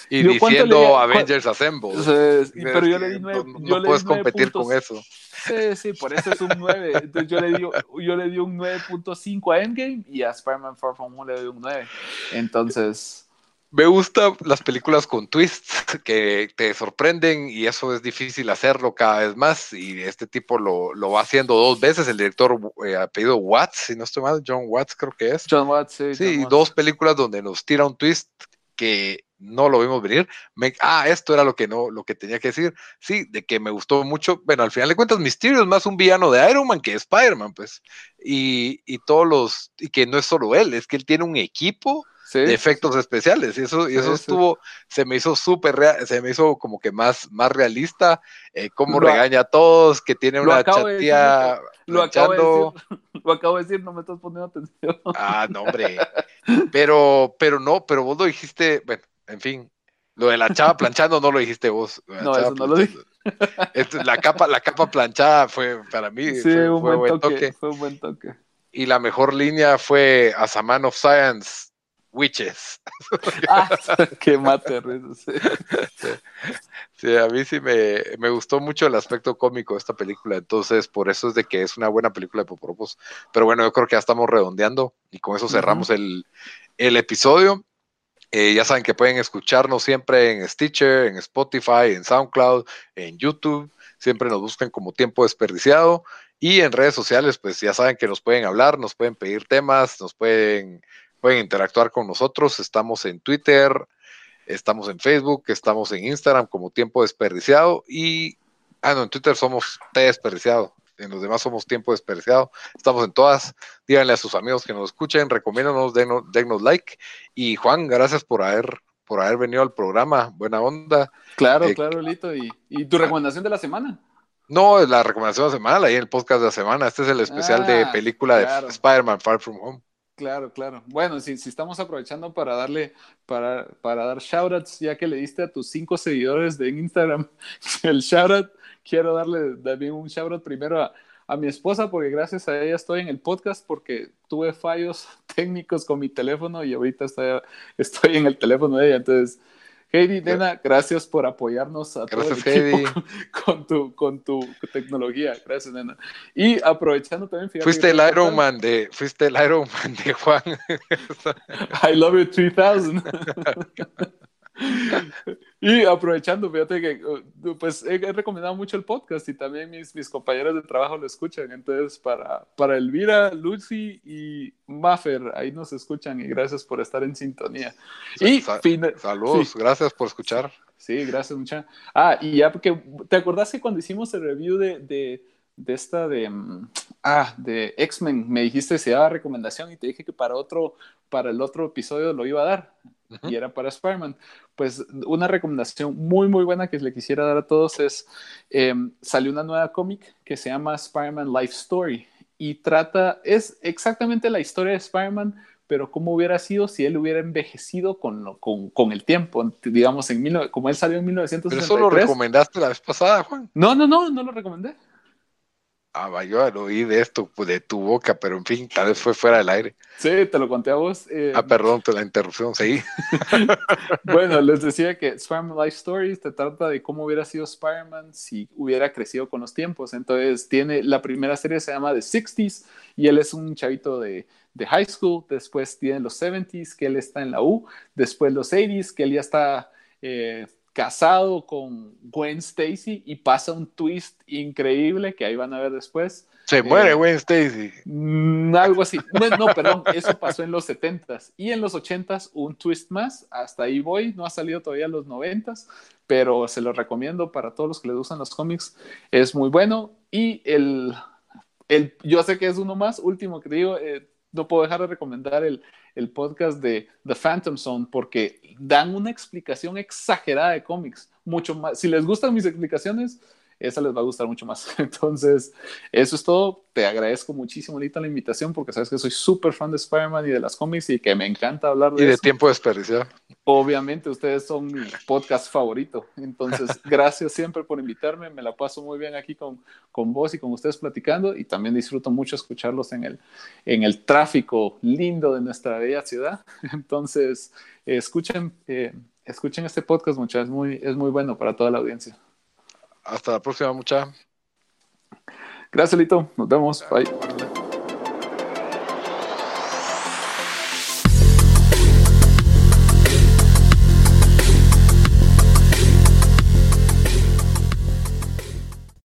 y Yo, ¿cuánto diciendo le- Avengers Assemble. Pero yo le di 9. no, no puedes competir con eso. Sí, sí, por eso es un 9. Entonces yo le di, yo le di un 9.5 a Endgame y a Spider-Man Far From Home le doy un 9. Entonces, Me gustan las películas con twists que te sorprenden y eso es difícil hacerlo cada vez más y este tipo lo, lo va haciendo dos veces, el director eh, apellido Watts, si no estoy mal, John Watts creo que es. John Watts, sí. Sí, Watts. dos películas donde nos tira un twist que no lo vimos venir. Me- ah, esto era lo que no, lo que tenía que decir. Sí, de que me gustó mucho. Bueno, al final de cuentas, Mysterio es más un villano de Iron Man que Spider-Man, pues. Y, y todos los, y que no es solo él, es que él tiene un equipo Sí. de efectos especiales. Y eso, y eso Sí, sí. estuvo, se me hizo súper rea- se me hizo como que más, más realista. Eh, cómo Lo regaña a todos, que tiene una de chatía Lo acabo, de decir, lo acabo de decir, no me estás poniendo atención. Ah, no, hombre. Pero, pero no, pero vos lo dijiste, bueno, en fin. Lo de la chava planchando no lo dijiste vos. No, eso no lo dije. Esto- la capa, la capa planchada fue para mí. Fue, un fue buen buen toque, toque. Fue un buen toque. Y la mejor línea fue As a Man of Science, Witches. Ah, qué mate, sí. Sí, a mí sí me, me gustó mucho el aspecto cómico de esta película, entonces por eso es de que es una buena película de Popropos. Pero bueno, yo creo que ya estamos redondeando y con eso cerramos el, el episodio. Eh, ya saben que pueden escucharnos siempre en Stitcher, en Spotify, en SoundCloud, en YouTube. Siempre nos buscan como tiempo desperdiciado. Y en redes sociales, pues ya saben que nos pueden hablar, nos pueden pedir temas, nos pueden, pueden interactuar con nosotros. Estamos en Twitter, estamos en Facebook, estamos en Instagram como tiempo desperdiciado. Y, ah, no, en Twitter somos T desperdiciado. En los demás somos tiempo desperdiciado. Estamos en todas. Díganle a sus amigos que nos escuchen, recomiéndanos, denos, denos like. Y Juan, gracias por haber, por haber venido al programa. Buena onda. Claro, Eh, claro, Lito. ¿Y, ¿Y tu recomendación de la semana? No, la recomendación de la semana, ahí en el podcast de la semana. Este es el especial de Ah, película claro. de Spider-Man Far From Home. Claro, claro. Bueno, si, estamos aprovechando para darle, para, para dar shoutouts, ya que le diste a tus cinco seguidores de Instagram el shoutout, quiero darle también un shoutout primero a, a mi esposa, porque gracias a ella estoy en el podcast, porque tuve fallos técnicos con mi teléfono y ahorita estoy, estoy en el teléfono de ella. Entonces, Heidi, nena, gracias por apoyarnos a todo el Gracias, Heidi. con, con tu, con tu tecnología. Gracias, nena. Y aprovechando también, fíjate Fuiste el Iron Man de, fuiste el Iron Man de Juan. I love you 3000. y aprovechando, fíjate que uh, pues he, he recomendado mucho el podcast y también mis, mis compañeros de trabajo lo escuchan. Entonces, para, para Elvira, Lucy y Maffer, ahí nos escuchan y gracias por estar en sintonía. Y Sa- Saludos, sí. gracias por escuchar. Sí, gracias, mucha. Ah, y ya porque, ¿te acordás que cuando hicimos el review de, de, de esta de, mm, ah, de X-Men, me dijiste si daba recomendación y te dije que para otro, para el otro episodio lo iba a dar. Y era para Spider-Man. Pues una recomendación muy, muy buena que le quisiera dar a todos es, eh, salió una nueva cómic que se llama Spider-Man Life Story y trata, es exactamente la historia de Spider-Man, pero cómo hubiera sido si él hubiera envejecido con, con, con el tiempo, digamos, en mil, como él salió en Pero eso 1963. lo recomendaste la vez pasada, Juan. No, no, no, no lo recomendé. Ah, yo lo oí de esto, pues, de tu boca, pero en fin, tal vez fue fuera del aire. Sí, te lo conté a vos. eh, Ah, perdón, te la interrupción, seguí. Bueno, les decía que Spider-Man Life Stories te trata de cómo hubiera sido Spider-Man si hubiera crecido con los tiempos. Entonces, tiene la primera serie se llama The 60s y él es un chavito de, de high school. Después tiene los 70s, que él está en la U. Después los 80s, que él ya está eh, casado con Gwen Stacy y pasa un twist increíble que ahí van a ver después. Se muere Eh, Gwen Stacy. Mm, algo así. No, no, perdón, eso pasó en los 70s. Y en los 80s un twist más. Hasta ahí voy. No ha salido todavía en los 90s, pero se lo recomiendo para todos los que les gustan los cómics. Es muy bueno. Y el, el yo sé que es uno más, último que digo, eh, no puedo dejar de recomendar el, el podcast de The Phantom Zone porque dan una explicación exagerada de cómics. Mucho más. Si les gustan mis explicaciones, esa les va a gustar mucho más. Entonces, eso es todo. Te agradezco muchísimo, Lita, la invitación porque sabes que soy súper fan de Spider-Man y de las cómics y que me encanta hablar de Y de eso. tiempo desperdiciado. Obviamente, ustedes son mi podcast favorito. Entonces, gracias siempre por invitarme. Me la paso muy bien aquí con, con vos y con ustedes platicando y también disfruto mucho escucharlos en el, en el tráfico lindo de nuestra bella ciudad. Entonces, eh, escuchen, eh, escuchen este podcast, muchachos. Es muy, es muy bueno para toda la audiencia. Hasta la próxima, mucha. Gracias, Lito. Nos vemos. Bye.